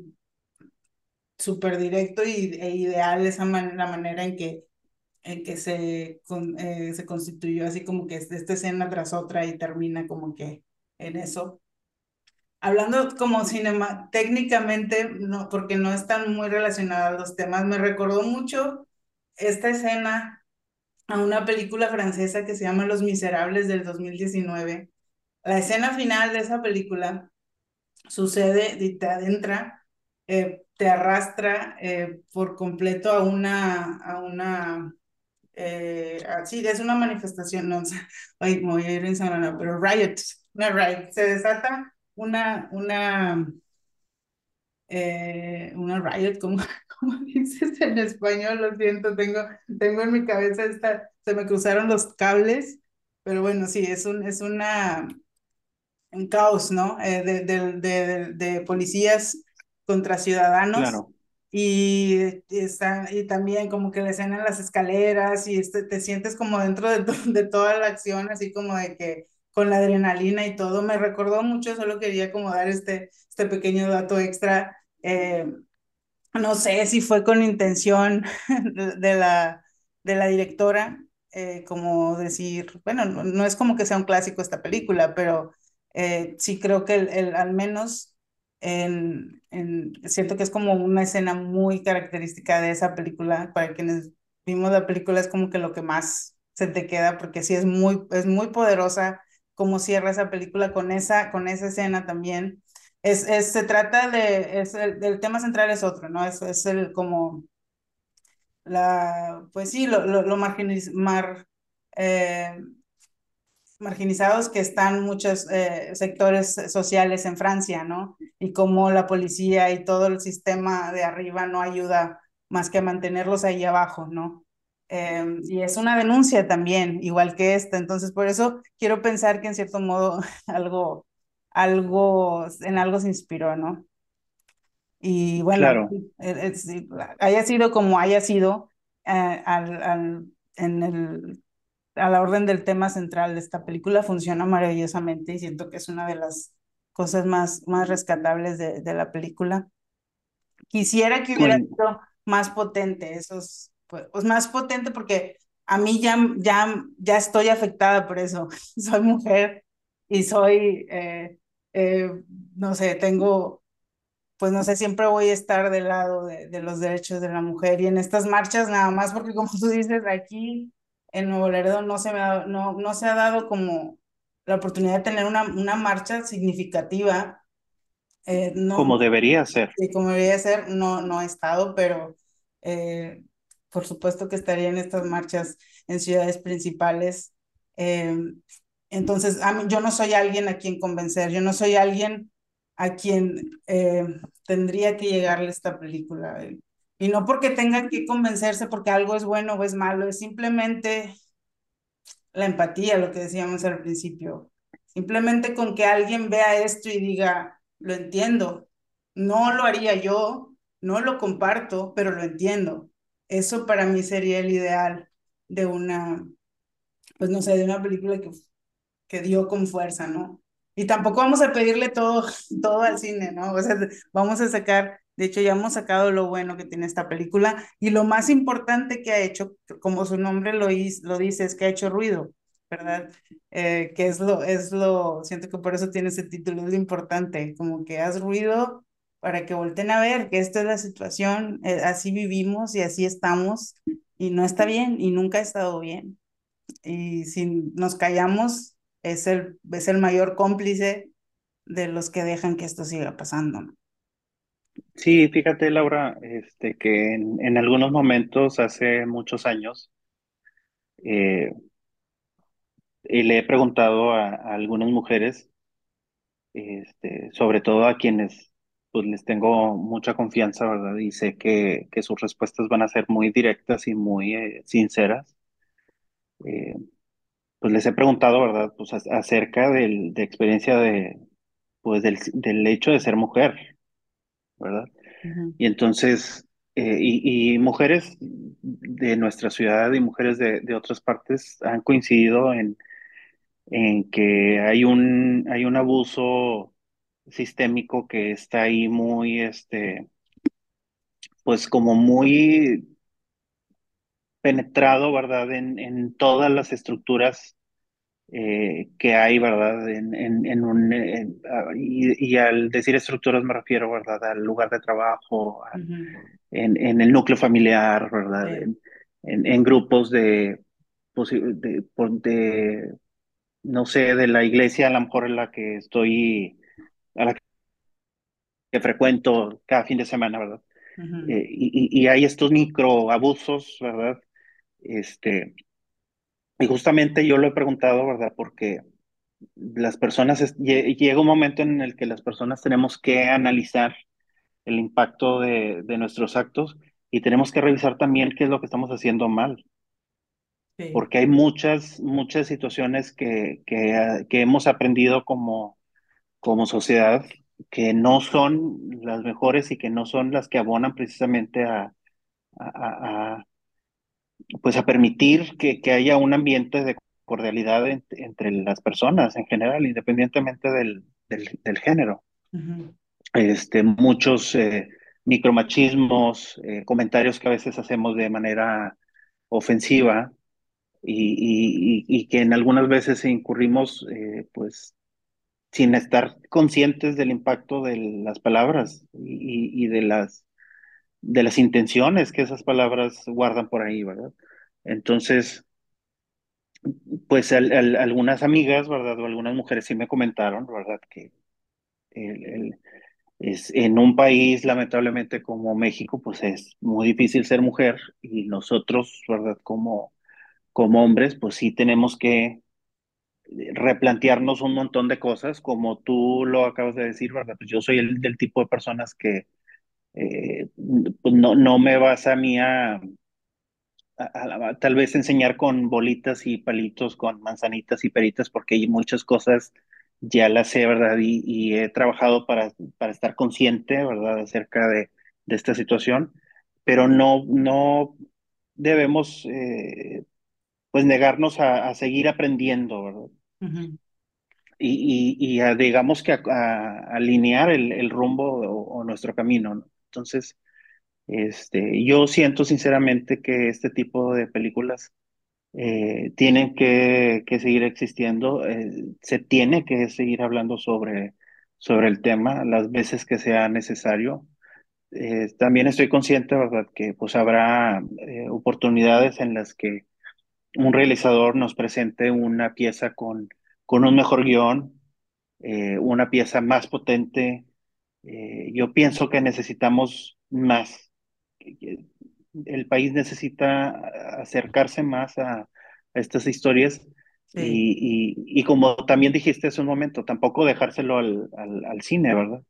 Speaker 3: súper directo y, e ideal esa la manera en que en que se, eh, se constituyó así como que esta escena tras otra y termina como que en eso. Hablando como cinema, técnicamente, no, porque no están muy relacionados los temas, me recordó mucho esta escena a una película francesa que se llama Los Miserables del 2019. La escena final de esa película sucede y te adentra, eh, te arrastra eh, por completo a una, a una eh, ah, sí, es una manifestación, no, ay, me voy a ir en Sanana, pero riot, una riot, se desata una, una, eh, una riot, como, como dices en español, lo siento, tengo, tengo en mi cabeza esta, se me cruzaron los cables, pero bueno, sí, es un, es una, un caos, ¿no? Eh, de, de, de, de, policías contra ciudadanos. Claro y, está, y también como que la escena en las escaleras y este, te sientes como dentro de, de toda la acción, así como de que con la adrenalina y todo, me recordó mucho, solo quería como dar este, este pequeño dato extra. Eh, no sé si fue con intención de la, de la directora, eh, como decir, bueno, no, es como que sea un clásico esta película, pero eh, sí creo que el, el, al menos en, en, siento que es como una escena muy característica de esa película. Para quienes vimos la película es como que lo que más se te queda, porque sí es muy, es muy poderosa cómo cierra esa película con esa, con esa escena también. Es, es, se trata de, es el, tema central es otro, ¿no? Es, es el como, la, pues sí, lo, lo, lo mar, eh, marginizados que están muchos eh, sectores sociales en Francia, ¿no? Y cómo la policía y todo el sistema de arriba no ayuda más que a mantenerlos ahí abajo, ¿no? Em, y es una denuncia también, igual que esta. Entonces, por eso quiero pensar que en cierto modo algo, algo, en algo se inspiró, ¿no? Y bueno, haya sido como haya sido, eh, al, al, en el a la orden del tema central de esta película funciona maravillosamente y siento que es una de las cosas más, más rescatables de, de la película. Quisiera que hubiera sido más potente, esos, pues, pues, más potente porque a mí ya, ya, ya estoy afectada por eso. Soy mujer y soy, eh, eh, no sé, tengo, pues no sé, siempre voy a estar del lado de, de los derechos de la mujer y en estas marchas nada más porque como tú dices, aquí en Nuevo Laredo no se, me ha, no, no se ha dado como la oportunidad de tener una, una marcha significativa.
Speaker 4: Eh, no, como debería ser.
Speaker 3: Sí, como debería ser, no, no he estado, pero eh, por supuesto que estaría en estas marchas en ciudades principales. Eh, entonces, yo no soy alguien a quien convencer, yo no soy alguien a quien tendría que llegarle esta película. Y no porque tengan que convencerse porque algo es bueno o es malo, es simplemente la empatía, lo que decíamos al principio. Simplemente con que alguien vea esto y diga, lo entiendo, no lo haría yo, no lo comparto, pero lo entiendo. Eso para mí sería el ideal de una, pues no sé, de una película que, que dio con fuerza, ¿no? Y tampoco vamos a pedirle todo, todo al cine, ¿no? O sea, vamos a sacar, de hecho ya hemos sacado lo bueno que tiene esta película y lo más importante que ha hecho, como su nombre lo, lo dice, es que ha hecho ruido, ¿verdad? Eh, que es lo, es lo, siento que por eso tiene ese título, es importante, como que haz ruido para que volten a ver que esta es la situación, eh, así vivimos y así estamos y no está bien y nunca ha estado bien. Y si nos callamos, es el, es el mayor cómplice de los que dejan que esto siga pasando.
Speaker 4: Sí, fíjate, Laura, este, que en, en algunos momentos, hace muchos años, eh, y le he preguntado a, a, algunas mujeres, este, sobre todo a quienes pues les tengo mucha confianza, ¿verdad? Y sé que, que sus respuestas van a ser muy directas y muy eh, sinceras. Eh, pues les he preguntado, ¿verdad? Pues acerca del, de experiencia de, pues del, del hecho de ser mujer, ¿verdad? Y entonces, eh, y, y mujeres de nuestra ciudad y mujeres de, de otras partes han coincidido en, en que hay un, hay un abuso sistémico que está ahí muy, este, pues como muy penetrado, ¿verdad? En, en todas las estructuras eh, que hay, ¿verdad? En, en, en un, en- ah, y, y al decir estructuras me refiero, ¿verdad? Al lugar de trabajo, al-
Speaker 3: Ujú.
Speaker 4: en, en el núcleo familiar, ¿verdad?
Speaker 3: Sí.
Speaker 4: En, en, grupos de, posi- de, por- de, no sé, de la iglesia, a lo mejor en la que estoy, a que frecuento cada fin de semana, ¿verdad?
Speaker 3: Ujú.
Speaker 4: Eh, y, y hay estos microabusos, ¿verdad? Este, y justamente yo lo he preguntado, ¿verdad? Porque las personas, es- lle- llega un momento en el que las personas tenemos que analizar el impacto de, de nuestros actos y tenemos que revisar también qué es lo que estamos haciendo mal,
Speaker 3: Sí.
Speaker 4: porque hay muchas, muchas situaciones que, que, ah, que hemos aprendido como, como sociedad que no son las mejores y que no son las que abonan precisamente a, a, a- pues a permitir que, que haya un ambiente de cordialidad en- entre las personas en general, independientemente del, del, del género.
Speaker 3: Ujú.
Speaker 4: Este, muchos eh, micromachismos, eh, comentarios que a veces hacemos de manera ofensiva y, y, y- y que en algunas veces incurrimos eh, pues sin estar conscientes del impacto de las palabras y, de las, de las intenciones que esas palabras guardan por ahí, ¿verdad? Entonces, pues al- al- algunas amigas, ¿verdad? O algunas mujeres sí me comentaron, ¿verdad? Que el, el- es, en un país, lamentablemente, como México, pues es muy difícil ser mujer y nosotros, ¿verdad? Como, como hombres, pues sí tenemos que replantearnos un montón de cosas, como tú lo acabas de decir, ¿verdad? Pues yo soy el del tipo de personas que eh, pues no, no me vas a mí a tal vez enseñar con bolitas y palitos, con manzanitas y peritas, porque hay muchas cosas ya las sé, ¿verdad? Y, y he trabajado para, para estar consciente, ¿verdad? Acerca de, de esta situación, pero no, no debemos, eh, pues, negarnos a, a seguir aprendiendo, ¿verdad? Y, digamos que alinear el, rumbo o, nuestro camino, ¿no? Entonces, este, yo siento sinceramente que este tipo de películas eh, tienen que, que seguir existiendo, eh, se tiene que seguir hablando sobre, sobre el tema las veces que sea necesario. Eh, también estoy consciente, ¿verdad?, que pues habrá eh, oportunidades en las que un realizador nos presente una pieza con, con un mejor guion, eh, una pieza más potente. Eh, yo pienso que necesitamos más. que El país necesita acercarse más a, a estas historias
Speaker 3: Sí.
Speaker 4: y, y, y como también dijiste hace un momento, tampoco dejárselo al, al, al cine, ¿verdad?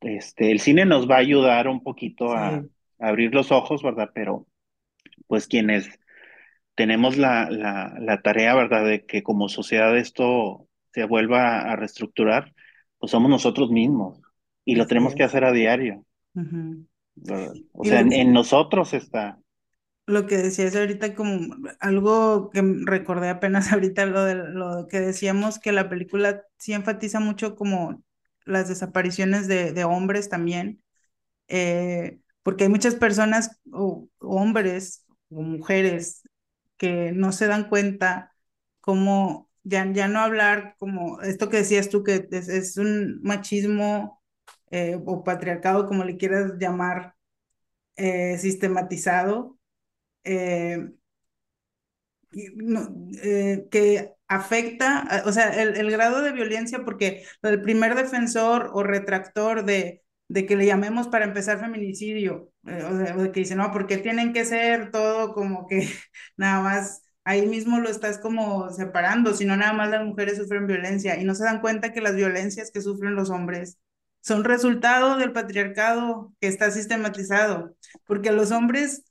Speaker 4: Este, el cine nos va a ayudar un poquito a, a abrir los ojos, ¿verdad? Pero pues quienes tenemos la, la, la tarea, ¿verdad? De que como sociedad esto se vuelva a reestructurar, pues somos nosotros mismos y lo tenemos que hacer a diario.
Speaker 3: Ujú.
Speaker 4: O sea, en, nosotros está.
Speaker 3: Lo que decías ahorita como algo que recordé apenas ahorita, lo, de, lo que decíamos que la película sí enfatiza mucho como las desapariciones de, de hombres también, eh, porque hay muchas personas o hombres o mujeres que no se dan cuenta cómo ya, ya no hablar como esto que decías tú, que es, un machismo eh, o patriarcado, como le quieras llamar, eh, sistematizado, eh, que afecta, o sea, el, el, grado de violencia, porque el primer defensor o retractor de, de que le llamemos para empezar feminicidio, o, sea, de que dice, no, porque tienen que ser todo como que nada más ahí mismo lo estás como separando, sino nada más las mujeres sufren violencia y no se dan cuenta que las violencias que sufren los hombres son resultado del patriarcado que está sistematizado, porque los hombres,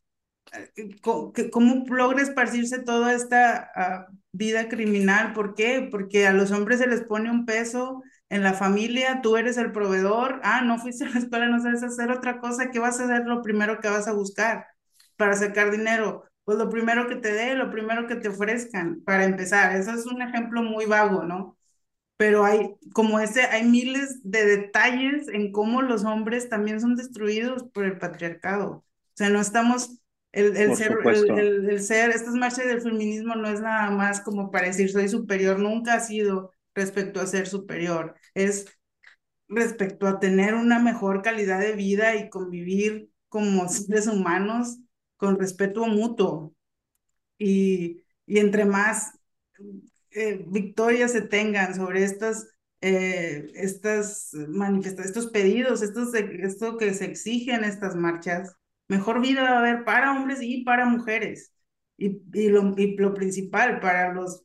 Speaker 3: eh, ¿cómo logra esparcirse toda esta ah, vida criminal? ¿Por qué? Porque a los hombres se les pone un peso en la familia, tú eres el proveedor, ah, no fuiste a la escuela, no sabes hacer otra cosa, ¿qué vas a hacer lo primero que vas a buscar para sacar dinero? pues lo primero que te dé, lo primero que te ofrezcan, para empezar. Eso es un ejemplo muy vago, ¿no? Pero hay, como ese, hay miles de detalles en cómo los hombres también son destruidos por el patriarcado. O sea, no estamos, el, el ser, el, el, ser, estas marchas del feminismo no es nada más como para decir soy superior, nunca ha sido respecto a ser superior, es respecto a tener una mejor calidad de vida y convivir como seres humanos con respeto mutuo. Y, y entre más eh, victorias se tengan sobre estas, eh, estas manifestaciones, estos pedidos, estos, esto que se exige en estas marchas, mejor vida va a haber para hombres y para mujeres. Y, y, lo, y lo principal, para los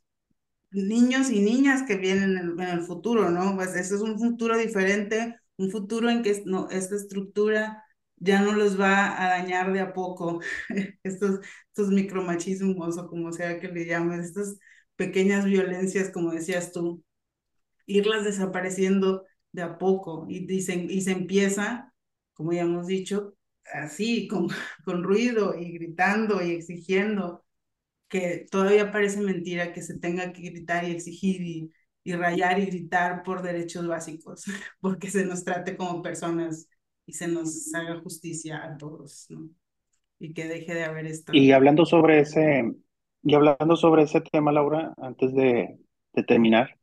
Speaker 3: niños y niñas que vienen en, el futuro, ¿no? Pues eso es un futuro diferente, un futuro en que no, esta estructura ya no los va a dañar de a poco estos, estos micromachismos o como sea que le llamen, estas pequeñas violencias, como decías tú, irlas desapareciendo de a poco y, dicen, y se empieza, como ya hemos dicho, así, con, con ruido y gritando y exigiendo, que todavía parece mentira que se tenga que gritar y exigir y, y rayar y gritar por derechos básicos, porque se nos trate como personas y se nos haga justicia a todos, ¿no? Y que deje de haber esto.
Speaker 4: Y hablando sobre ese, y hablando sobre ese tema, Laura, antes de, de terminar,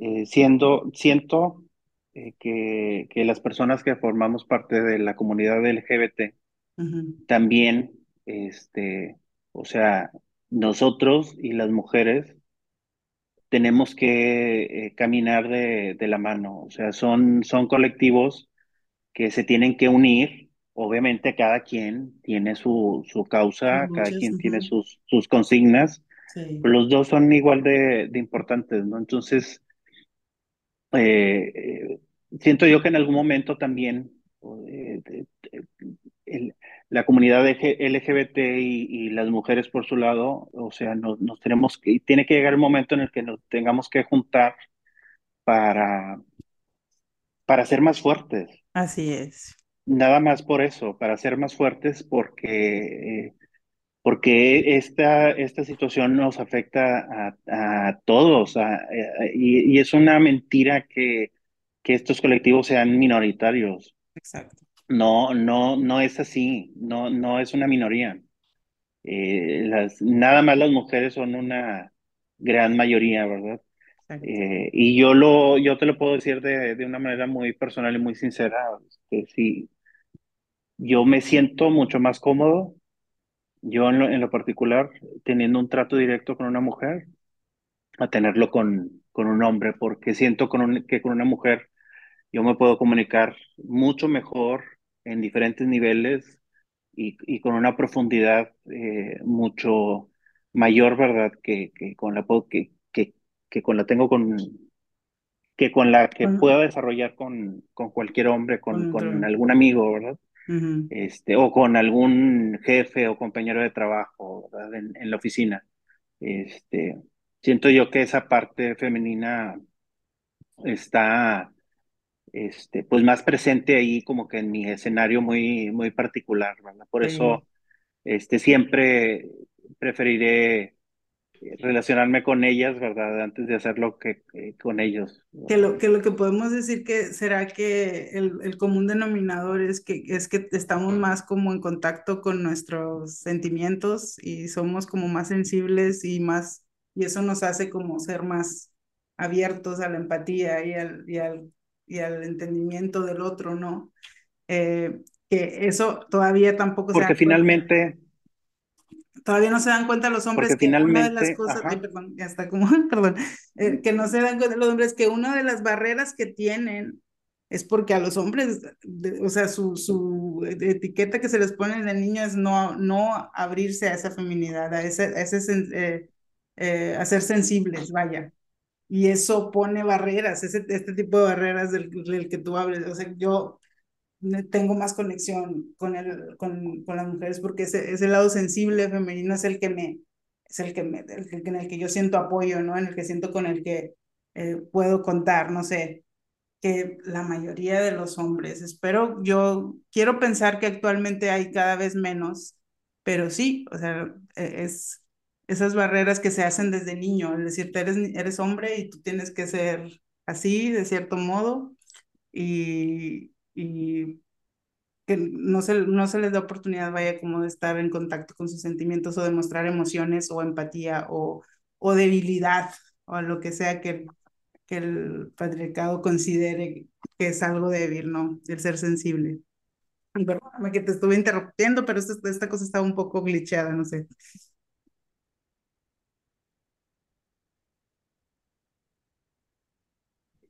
Speaker 4: eh, siendo, siento eh, que, que las personas que formamos parte de la comunidad LGBT también, este, o sea, nosotros y las mujeres tenemos que eh, caminar de, de, la mano, o sea, son, son colectivos que se tienen que unir. Obviamente cada quien tiene su, su causa, cada quien tiene sus, sus consignas, pero los dos son igual de, de importantes, ¿no? Entonces, eh, eh, siento yo que en algún momento también eh, la comunidad LGBT y, y, las mujeres por su lado, o sea, nos, nos tenemos que, tiene que llegar el momento en el que nos tengamos que juntar para, para ser más fuertes.
Speaker 3: Así es.
Speaker 4: Nada más por eso, para ser más fuertes, porque, porque esta, esta situación nos afecta a, a todos y, y, es una mentira que, que estos colectivos sean minoritarios.
Speaker 3: Exacto.
Speaker 4: No, no, no es así, no, no es una minoría. Eh, las, nada más las mujeres son una gran mayoría, ¿verdad? Eh, y yo, lo, yo te lo puedo decir de, de una manera muy personal y muy sincera. Este, sí, yo me siento mucho más cómodo, yo en lo, en lo, particular, teniendo un trato directo con una mujer, a tenerlo con, con un hombre, porque siento con un, que con una mujer yo me puedo comunicar mucho mejor en diferentes niveles y, y con una profundidad eh, mucho mayor, ¿verdad? Que, que con la que, que con la tengo con que con la que pueda desarrollar con, con cualquier hombre, con, con algún amigo, ¿verdad? este, o con algún jefe o compañero de trabajo ¿verdad? En, en, la oficina. Este, siento yo que esa parte femenina está, este, pues más presente ahí como que en mi escenario muy, muy particular, ¿verdad? Por eso, este, siempre preferiré relacionarme con ellas, ¿verdad? Antes de hacerlo que, con ellos.
Speaker 3: Que lo, que lo que podemos decir que será que el, el, común denominador es que, es que estamos más como en contacto con nuestros sentimientos y somos como más sensibles y más, y eso nos hace como ser más abiertos a la empatía y al, y al, y al entendimiento del otro, ¿no? Eh, que eso todavía tampoco
Speaker 4: Porque finalmente
Speaker 3: todavía no se dan cuenta los hombres que una de las cosas, perdón, ya está como, perdón, eh, que no se dan cuenta los hombres que una de las barreras que tienen es porque a los hombres, o sea, su, su etiqueta que se les pone de niño es no, no abrirse a esa feminidad, a ese, a, ese, eh, eh, a ser sensibles, vaya. Y eso pone barreras, ese, este tipo de barreras del, del que tú hables. O sea, yo tengo más conexión con, el, con, con las mujeres porque ese, ese lado sensible femenino es el que me, es el que me, el en el que yo siento apoyo, ¿no? En el que siento con el que eh, puedo contar, no sé, que la mayoría de los hombres, espero, yo quiero pensar que actualmente hay cada vez menos, pero sí, o sea, e, es esas barreras que se hacen desde niño, es decir, eres, eres hombre y tú tienes que ser así, de cierto modo, y, y que no se, no se les da oportunidad, vaya, como de estar en contacto con sus sentimientos o demostrar emociones o empatía o, o debilidad o lo que sea que, que el patriarcado considere que es algo débil, ¿no? El ser sensible. Perdóname que te estuve interrumpiendo, pero esta, esta cosa estaba un poco glitchada, no sé.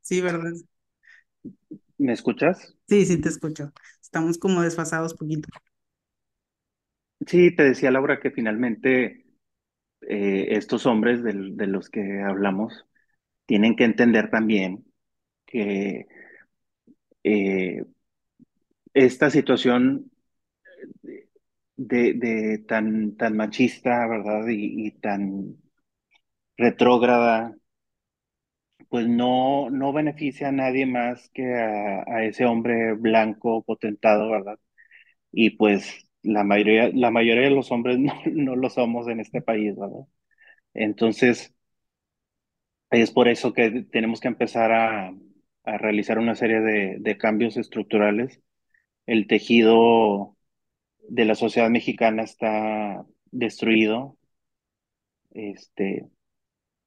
Speaker 3: Sí, ¿verdad?
Speaker 4: ¿Me escuchas?
Speaker 3: Sí, sí, te escucho. Estamos como desfasados poquito.
Speaker 4: Sí, te decía Laura que finalmente eh, estos hombres de, los que hablamos tienen que entender también que eh, esta situación de, de, tan, tan machista, ¿verdad? Y, y tan retrógrada pues no, no beneficia a nadie más que a, ese hombre blanco potentado, ¿verdad? Y pues la mayoría, la mayoría de los hombres no, no lo somos en este país, ¿verdad? Entonces, es por eso que tenemos que empezar a, a realizar una serie de, de cambios estructurales. El tejido de la sociedad mexicana está destruido. Este,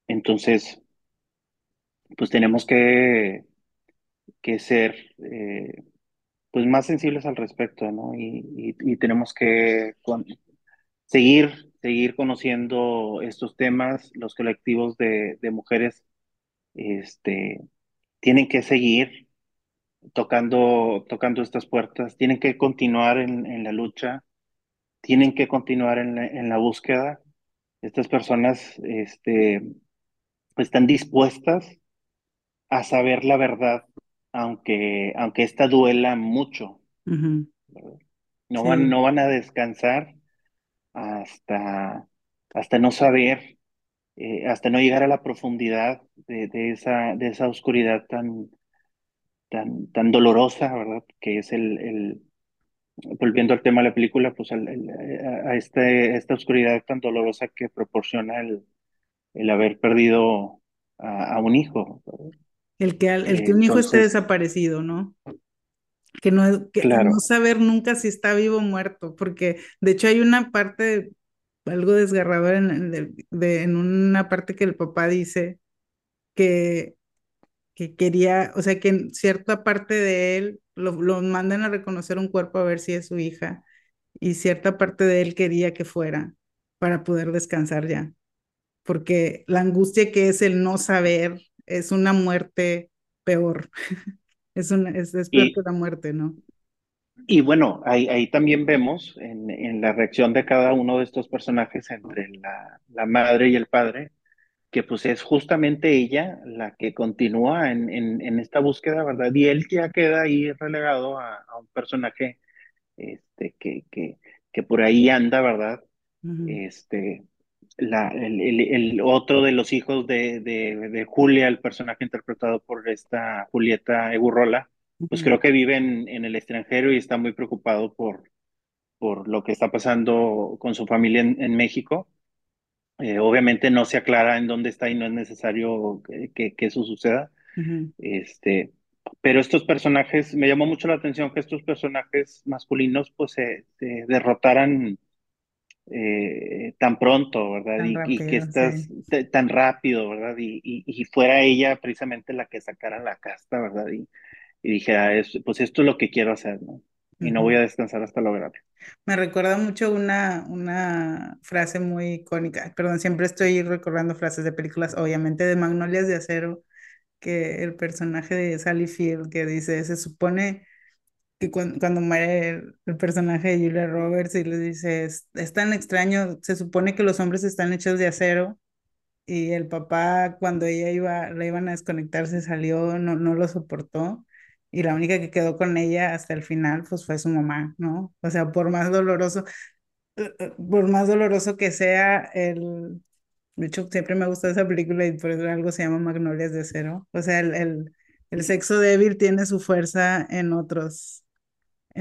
Speaker 4: entonces, pues tenemos que, que ser eh, pues más sensibles al respecto, ¿no? Y, y, tenemos que seguir, seguir conociendo estos temas, los colectivos de, de mujeres este, tienen que seguir tocando, tocando estas puertas, tienen que continuar en, en la lucha, tienen que continuar en la, en la búsqueda. Estas personas este, están dispuestas a saber la verdad, aunque, aunque esta duela mucho. No, van, no van a descansar hasta, hasta no saber, eh, hasta no llegar a la profundidad de, de, esa, de esa oscuridad tan, tan, tan dolorosa, ¿verdad? Que es el, el volviendo al tema de la película, pues a, este, esta oscuridad tan dolorosa que proporciona el, el haber perdido a, a un hijo. ¿verdad?
Speaker 3: El que, el que un hijo esté desaparecido, ¿no? Que no, que no saber nunca si está vivo o muerto, porque de hecho hay una parte, algo desgarrador en, de, en una parte que el papá dice que, que quería, o sea, que en cierta parte de él lo, lo mandan a reconocer un cuerpo a ver si es su hija, y cierta parte de él quería que fuera para poder descansar ya, porque la angustia que es el no saber es una muerte peor. es, una, es, peor que la muerte, ¿no?
Speaker 4: Y bueno, ahí, ahí también vemos en, en, la reacción de cada uno de estos personajes entre la, la, madre y el padre, que pues es justamente ella la que continúa en, en, en esta búsqueda, ¿verdad? Y él ya queda ahí relegado a, a un personaje este, que, que, que por ahí anda, ¿verdad? Este, la, el, el, otro de los hijos de, de, de, Julia, el personaje interpretado por esta Julieta Egurrola, pues creo que vive en, en, el extranjero y está muy preocupado por, por lo que está pasando con su familia en, en México. Eh, obviamente no se aclara en dónde está y no es necesario que, que, que eso suceda. Uh -huh. este, pero estos personajes, me llamó mucho la atención que estos personajes masculinos pues se, se derrotaran eh, tan pronto, ¿verdad?
Speaker 3: Tan
Speaker 4: y,
Speaker 3: rápido,
Speaker 4: y, que estás
Speaker 3: sí.
Speaker 4: tan rápido, ¿verdad? Y, y, y, fuera ella precisamente la que sacara la casta, ¿verdad? Y, y dijera, es, pues esto es lo que quiero hacer, ¿no? Y uh -huh. no voy a descansar hasta lograrlo.
Speaker 3: Me recuerda mucho una, una frase muy icónica, perdón, siempre estoy recordando frases de películas, obviamente de Magnolias de Acero, que el personaje de Sally Field que dice, se supone que cuando, cuando muere el, el, personaje de Julia Roberts y le dice, es, es, tan extraño, se supone que los hombres están hechos de acero y el papá cuando ella iba, la iban a desconectar se salió, no, no lo soportó y la única que quedó con ella hasta el final pues fue su mamá, ¿no? O sea, por más doloroso, eh, eh, por más doloroso que sea el, de hecho, siempre me gusta esa película y por eso algo se llama Magnolias de Acero. O sea, el, el, el sexo débil tiene su fuerza en otros,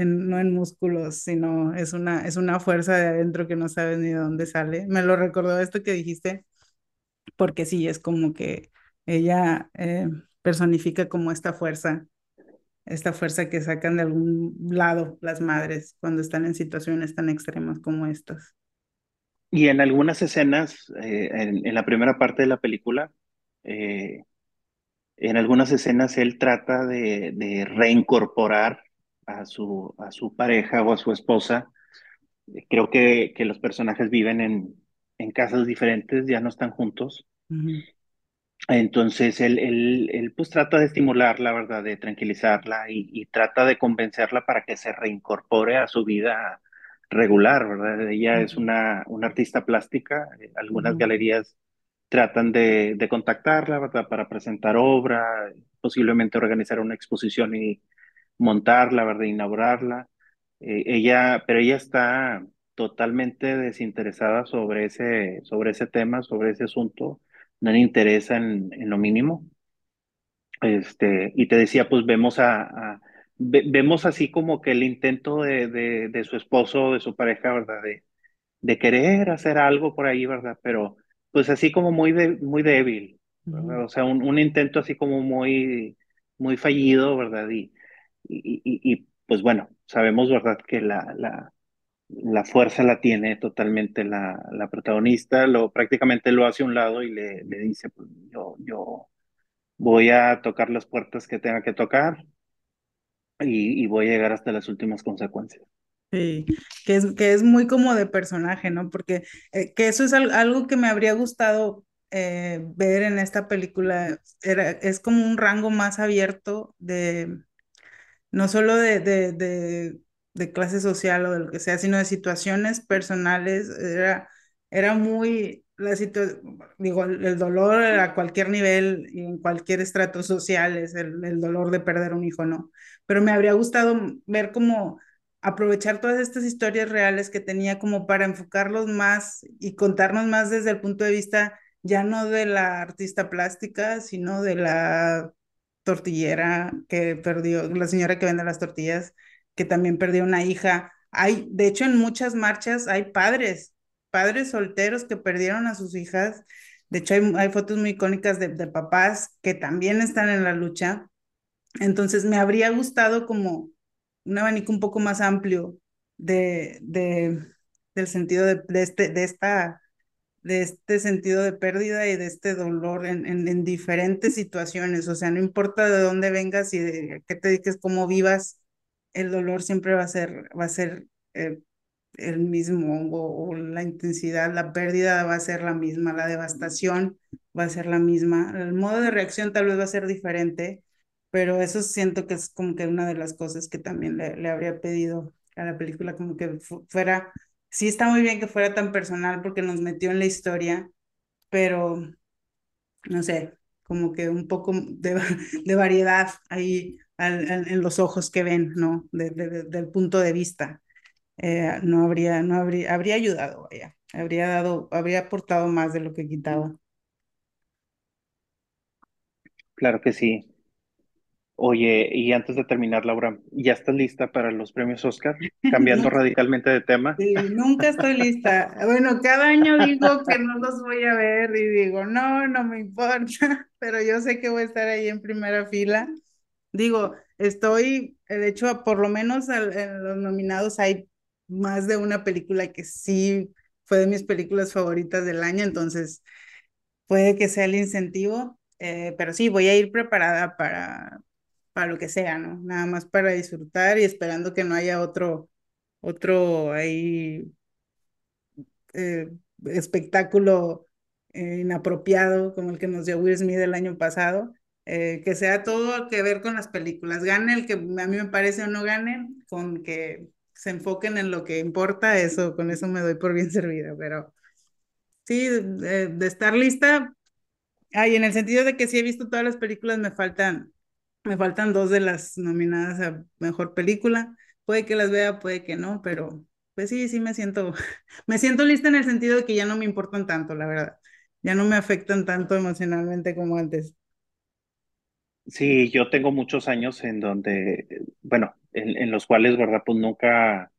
Speaker 3: no en músculos, sino es una, es una fuerza de adentro que no sabes ni de dónde sale. Me lo recordó esto que dijiste, porque sí, es como que ella eh, personifica como esta fuerza, esta fuerza que sacan de algún lado las madres cuando están en situaciones tan extremas como estas.
Speaker 4: Y en algunas escenas, eh, en, en, la primera parte de la película, eh, en algunas escenas él trata de, de, reincorporar a su, a su pareja o a su esposa. Creo que, que los personajes viven en, en, casas diferentes, ya no están juntos. Uh -huh. Entonces él, él, él, pues trata de estimularla, ¿verdad? De tranquilizarla y, y, trata de convencerla para que se reincorpore a su vida regular, ¿verdad? Ella uh -huh. es una, una, artista plástica, eh, algunas uh -huh. galerías tratan de, de, contactarla, ¿verdad? Para presentar obra, posiblemente organizar una exposición y montarla, ¿verdad? Inaugurarla. Eh, ella, pero ella está totalmente desinteresada sobre ese, sobre ese tema, sobre ese asunto, no le interesa en, en lo mínimo. Este, y te decía, pues vemos a, a vemos así como que el intento de, de, de, su esposo, de su pareja, ¿verdad? De, de querer hacer algo por ahí, ¿verdad? Pero pues así como muy, de, muy débil, ¿verdad? O sea, un, un, intento así como muy, muy fallido, ¿verdad? Y, y, y, y pues bueno, sabemos, ¿verdad? Que la, la, la fuerza la tiene totalmente la, la, protagonista, lo, prácticamente lo hace a un lado y le, le dice, pues yo, yo voy a tocar las puertas que tenga que tocar, y, y, voy a llegar hasta las últimas consecuencias.
Speaker 3: Sí, que es, que es muy como de personaje, ¿no? Porque eh, que eso es algo que me habría gustado eh, ver en esta película, Era, es como un rango más abierto de, no solo de, de, de, de clase social o de lo que sea, sino de situaciones personales, era, era muy, la digo, el dolor a cualquier nivel y en cualquier estrato social es el, el, dolor de perder un hijo, ¿no? Pero me habría gustado ver cómo aprovechar todas estas historias reales que tenía como para enfocarlos más y contarnos más desde el punto de vista ya no de la artista plástica, sino de la tortillera que perdió, la señora que vende las tortillas, que también perdió una hija. Hay, de hecho, en muchas marchas hay padres padres solteros que perdieron a sus hijas. De hecho, hay, fotos muy icónicas de, papás que también están en la lucha. Entonces, me habría gustado como un abanico un poco más amplio de, de del sentido de, este, de, esta, de este sentido de pérdida y de este dolor en, en, en, diferentes situaciones. O sea, no importa de dónde vengas y de qué te dediques, cómo vivas, el dolor siempre va a ser, va a ser eh, el mismo o, o, la intensidad, la pérdida va a ser la misma, la devastación va a ser la misma, el modo de reacción tal vez va a ser diferente, pero eso siento que es como que una de las cosas que también le, le habría pedido a la película, como que fuera, sí está muy bien que fuera tan personal porque nos metió en la historia, pero no sé, como que un poco de, variedad ahí en los ojos que ven, ¿no? De, de, del punto de vista eh, no habría, no habría, habría ayudado, habría dado, habría aportado más de lo que quitaba.
Speaker 4: Claro que sí. Oye, y antes de terminar, Laura, ¿ya estás lista para los premios Oscar? Cambiando radicalmente de tema.
Speaker 3: Sí, nunca estoy lista. Bueno, cada año digo que no los voy a ver y digo, no, no me importa, pero yo sé que voy a estar ahí en primera fila. Digo, estoy, de hecho, por lo menos en los nominados hay más de una película que sí fue de mis películas favoritas del año, entonces puede que sea el incentivo, eh, pero sí, voy a ir preparada para, para lo que sea, ¿no? Nada más para disfrutar y esperando que no haya otro, otro ahí eh, espectáculo eh, inapropiado como el que nos dio Will Smith el año pasado. Eh, que sea todo que ver con las películas. Gane el que a mí me parece o no gane, con que se enfoquen en lo que importa, eso, con eso me doy por bien servida, pero sí, de, de estar lista, ay, en el sentido de que sí he visto todas las películas, me faltan me faltan dos de las nominadas a mejor película. Puede que las vea, puede que no, pero pues sí, sí me siento, me siento lista en el sentido de que ya no me importan tanto, la verdad. Ya no me afectan tanto emocionalmente como antes.
Speaker 4: Sí, yo tengo muchos años en donde, bueno, en, los cuales, ¿verdad? Pues nunca,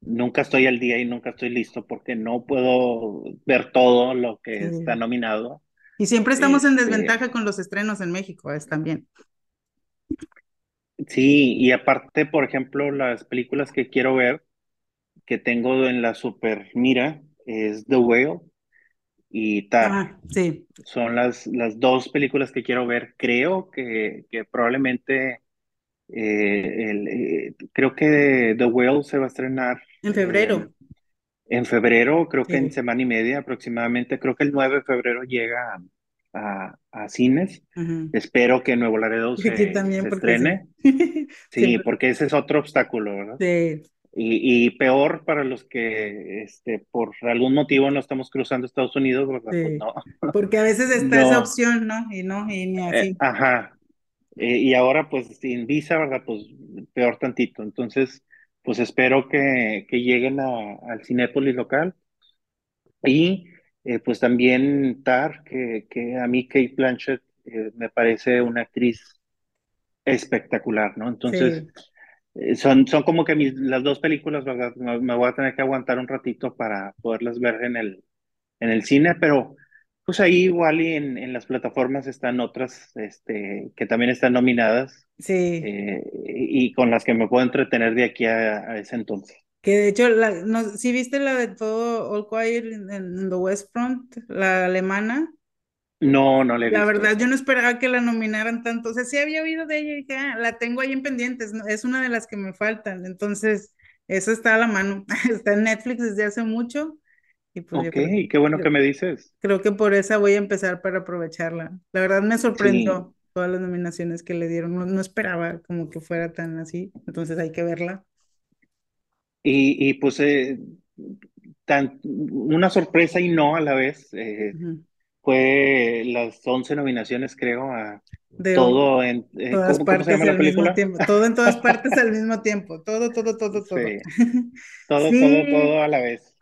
Speaker 4: nunca estoy al día y nunca estoy listo porque no puedo ver todo lo que está nominado.
Speaker 3: Y siempre estamos en este desventaja con los estrenos en México, es también.
Speaker 4: Sí, y aparte, por ejemplo, las películas que quiero ver, que tengo en la super mira, es The Whale y Tar.
Speaker 3: Ah, sí.
Speaker 4: Son las, las dos películas que quiero ver. Creo que, que probablemente, eh, el, eh, creo que The Whale se va a estrenar.
Speaker 3: En febrero.
Speaker 4: en febrero, creo que en semana y media aproximadamente. Creo que el 9 de febrero llega a, cines. Espero que Nuevo Laredo se, estrene. Sí. porque ese es otro obstáculo, ¿verdad?
Speaker 3: Sí.
Speaker 4: Y, peor para los que este, por algún motivo no estamos cruzando Estados Unidos, ¿verdad? Pues no.
Speaker 3: Porque a veces está esa opción, ¿no? Y no, y ni así.
Speaker 4: Eh, ajá. Eh, y ahora, pues, sin visa, ¿verdad? Pues peor tantito. Entonces, pues espero que, que lleguen a, al Cinépolis local. Y eh, pues también Tar, que, que a mí Kate Blanchett eh, me parece una actriz espectacular, ¿no? Entonces, eh, son, son como que mis, las dos películas, ¿verdad? Me, voy a tener que aguantar un ratito para poderlas ver en el, en el cine, pero pues ahí igual y en, en las plataformas están otras este, que también están nominadas.
Speaker 3: Sí.
Speaker 4: y, con las que me puedo entretener de aquí a ese entonces.
Speaker 3: Que de hecho, la, no, ¿sí viste la de todo All Quiet en, the West Front, la alemana?
Speaker 4: No, no le he
Speaker 3: La verdad, yo no esperaba que la nominaran tanto. O sea, sí había oído de ella y dije, ah, la tengo ahí en pendientes, es una de las que me faltan. Entonces, eso está a la mano. está en Netflix desde hace mucho.
Speaker 4: Y pues ok, qué bueno que me dices.
Speaker 3: Creo que por esa voy a empezar para aprovecharla. La verdad me sorprendió todas las nominaciones que le dieron. no esperaba como que fuera tan así. Entonces hay que verla.
Speaker 4: Y, y pues eh, tan, una sorpresa y no a la vez. Eh, fue las 11 nominaciones, creo, a todo en
Speaker 3: eh, todas partes al mismo tiempo. Todo en todas partes al mismo tiempo. Todo, todo, todo, todo.
Speaker 4: Todo, todo, todo a la vez.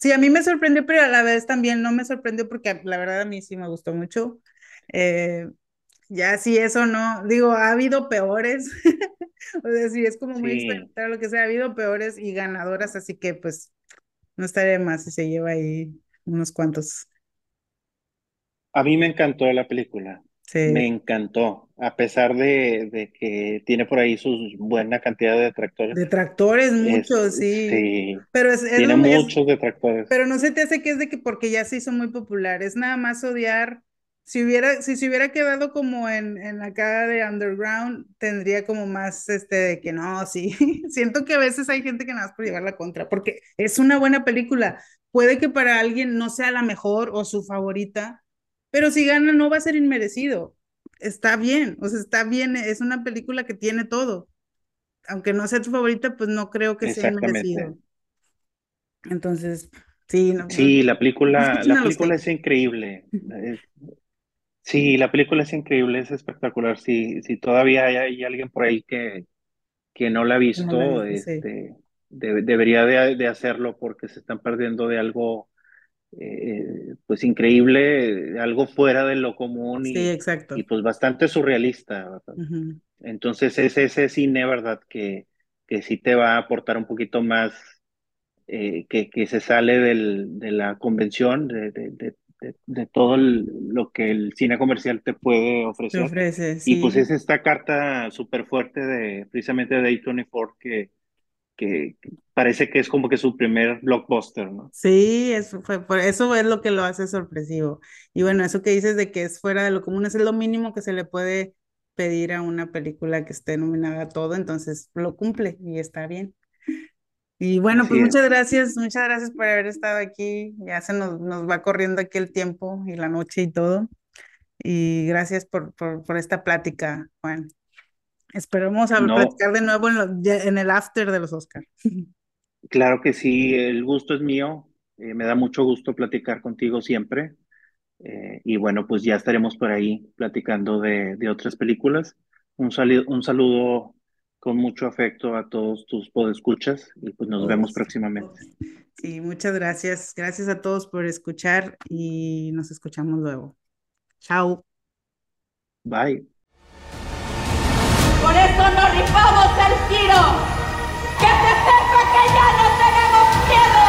Speaker 3: Sí, a mí me sorprendió, pero a la vez también no me sorprendió porque la verdad a mí sí me gustó mucho. Ya si eso no, digo, ha habido peores, o sea, sí, es como muy sí. lo que sea, ha habido peores y ganadoras, así que pues no estaría más si se lleva ahí unos cuantos.
Speaker 4: A mí me encantó la película. Sí. Me encantó, a pesar de, de, que tiene por ahí su buena cantidad de detractores.
Speaker 3: Detractores, muchos, sí.
Speaker 4: sí.
Speaker 3: Pero es,
Speaker 4: tiene muchos detractores.
Speaker 3: Pero no se te hace que es de que porque ya se hizo muy popular, es nada más odiar si hubiera, si se hubiera quedado como en, en cara de underground, tendría como más este de que no, sí. Siento que a veces hay gente que nada más por llevar la contra, porque es una buena película. Puede que para alguien no sea la mejor o su favorita, pero si gana no va a ser inmerecido. Está bien, o sea, está bien, es una película que tiene todo. Aunque no sea tu favorita, pues no creo que sea inmerecido. Entonces, sí, no,
Speaker 4: Sí, la película, la película es increíble. Sí, la película es increíble, es espectacular. Si, si todavía hay, alguien por ahí que, que no la ha visto, este, debería de, hacerlo porque se están perdiendo de algo eh, pues increíble, algo fuera de lo común y,
Speaker 3: Sí, exacto.
Speaker 4: y pues bastante surrealista. Entonces es ese cine, ¿verdad? Que, que sí te va a aportar un poquito más, eh, que, que se sale del, de la convención, de, de, de, de- todo el- lo que el cine comercial te puede
Speaker 3: Te
Speaker 4: ofrecer.
Speaker 3: ofrece,
Speaker 4: Y pues
Speaker 3: sí.
Speaker 4: es esta carta súper fuerte de precisamente de A24 que, que que parece que es como que su primer blockbuster, ¿no?
Speaker 3: Sí, eso fue, por eso es lo que lo hace sorpresivo. Y bueno, eso que dices de que es fuera de lo común, es lo mínimo que se le puede pedir a una película que esté nominada a todo, entonces lo cumple y está bien. Y bueno, pues
Speaker 4: es.
Speaker 3: muchas gracias, muchas gracias por haber estado aquí. Ya se nos, nos va corriendo aquí el tiempo y la noche y todo. Y gracias por, por, por esta plática, Juan. Esperamos a
Speaker 4: No,
Speaker 3: platicar de nuevo en, lo- en el after de los Oscars.
Speaker 4: claro que sí, el gusto es mío. eh, me da mucho gusto platicar contigo siempre. eh, y bueno, pues ya estaremos por ahí platicando de, de otras películas. Un, sali- un saludo con mucho afecto a todos tus podescuchas y pues nos vemos próximamente.
Speaker 3: Sí, muchas gracias. Gracias a todos por escuchar y nos escuchamos luego. Chao.
Speaker 4: Bye.
Speaker 5: Por eso no rifamos el tiro. Que se sepa que ya no tenemos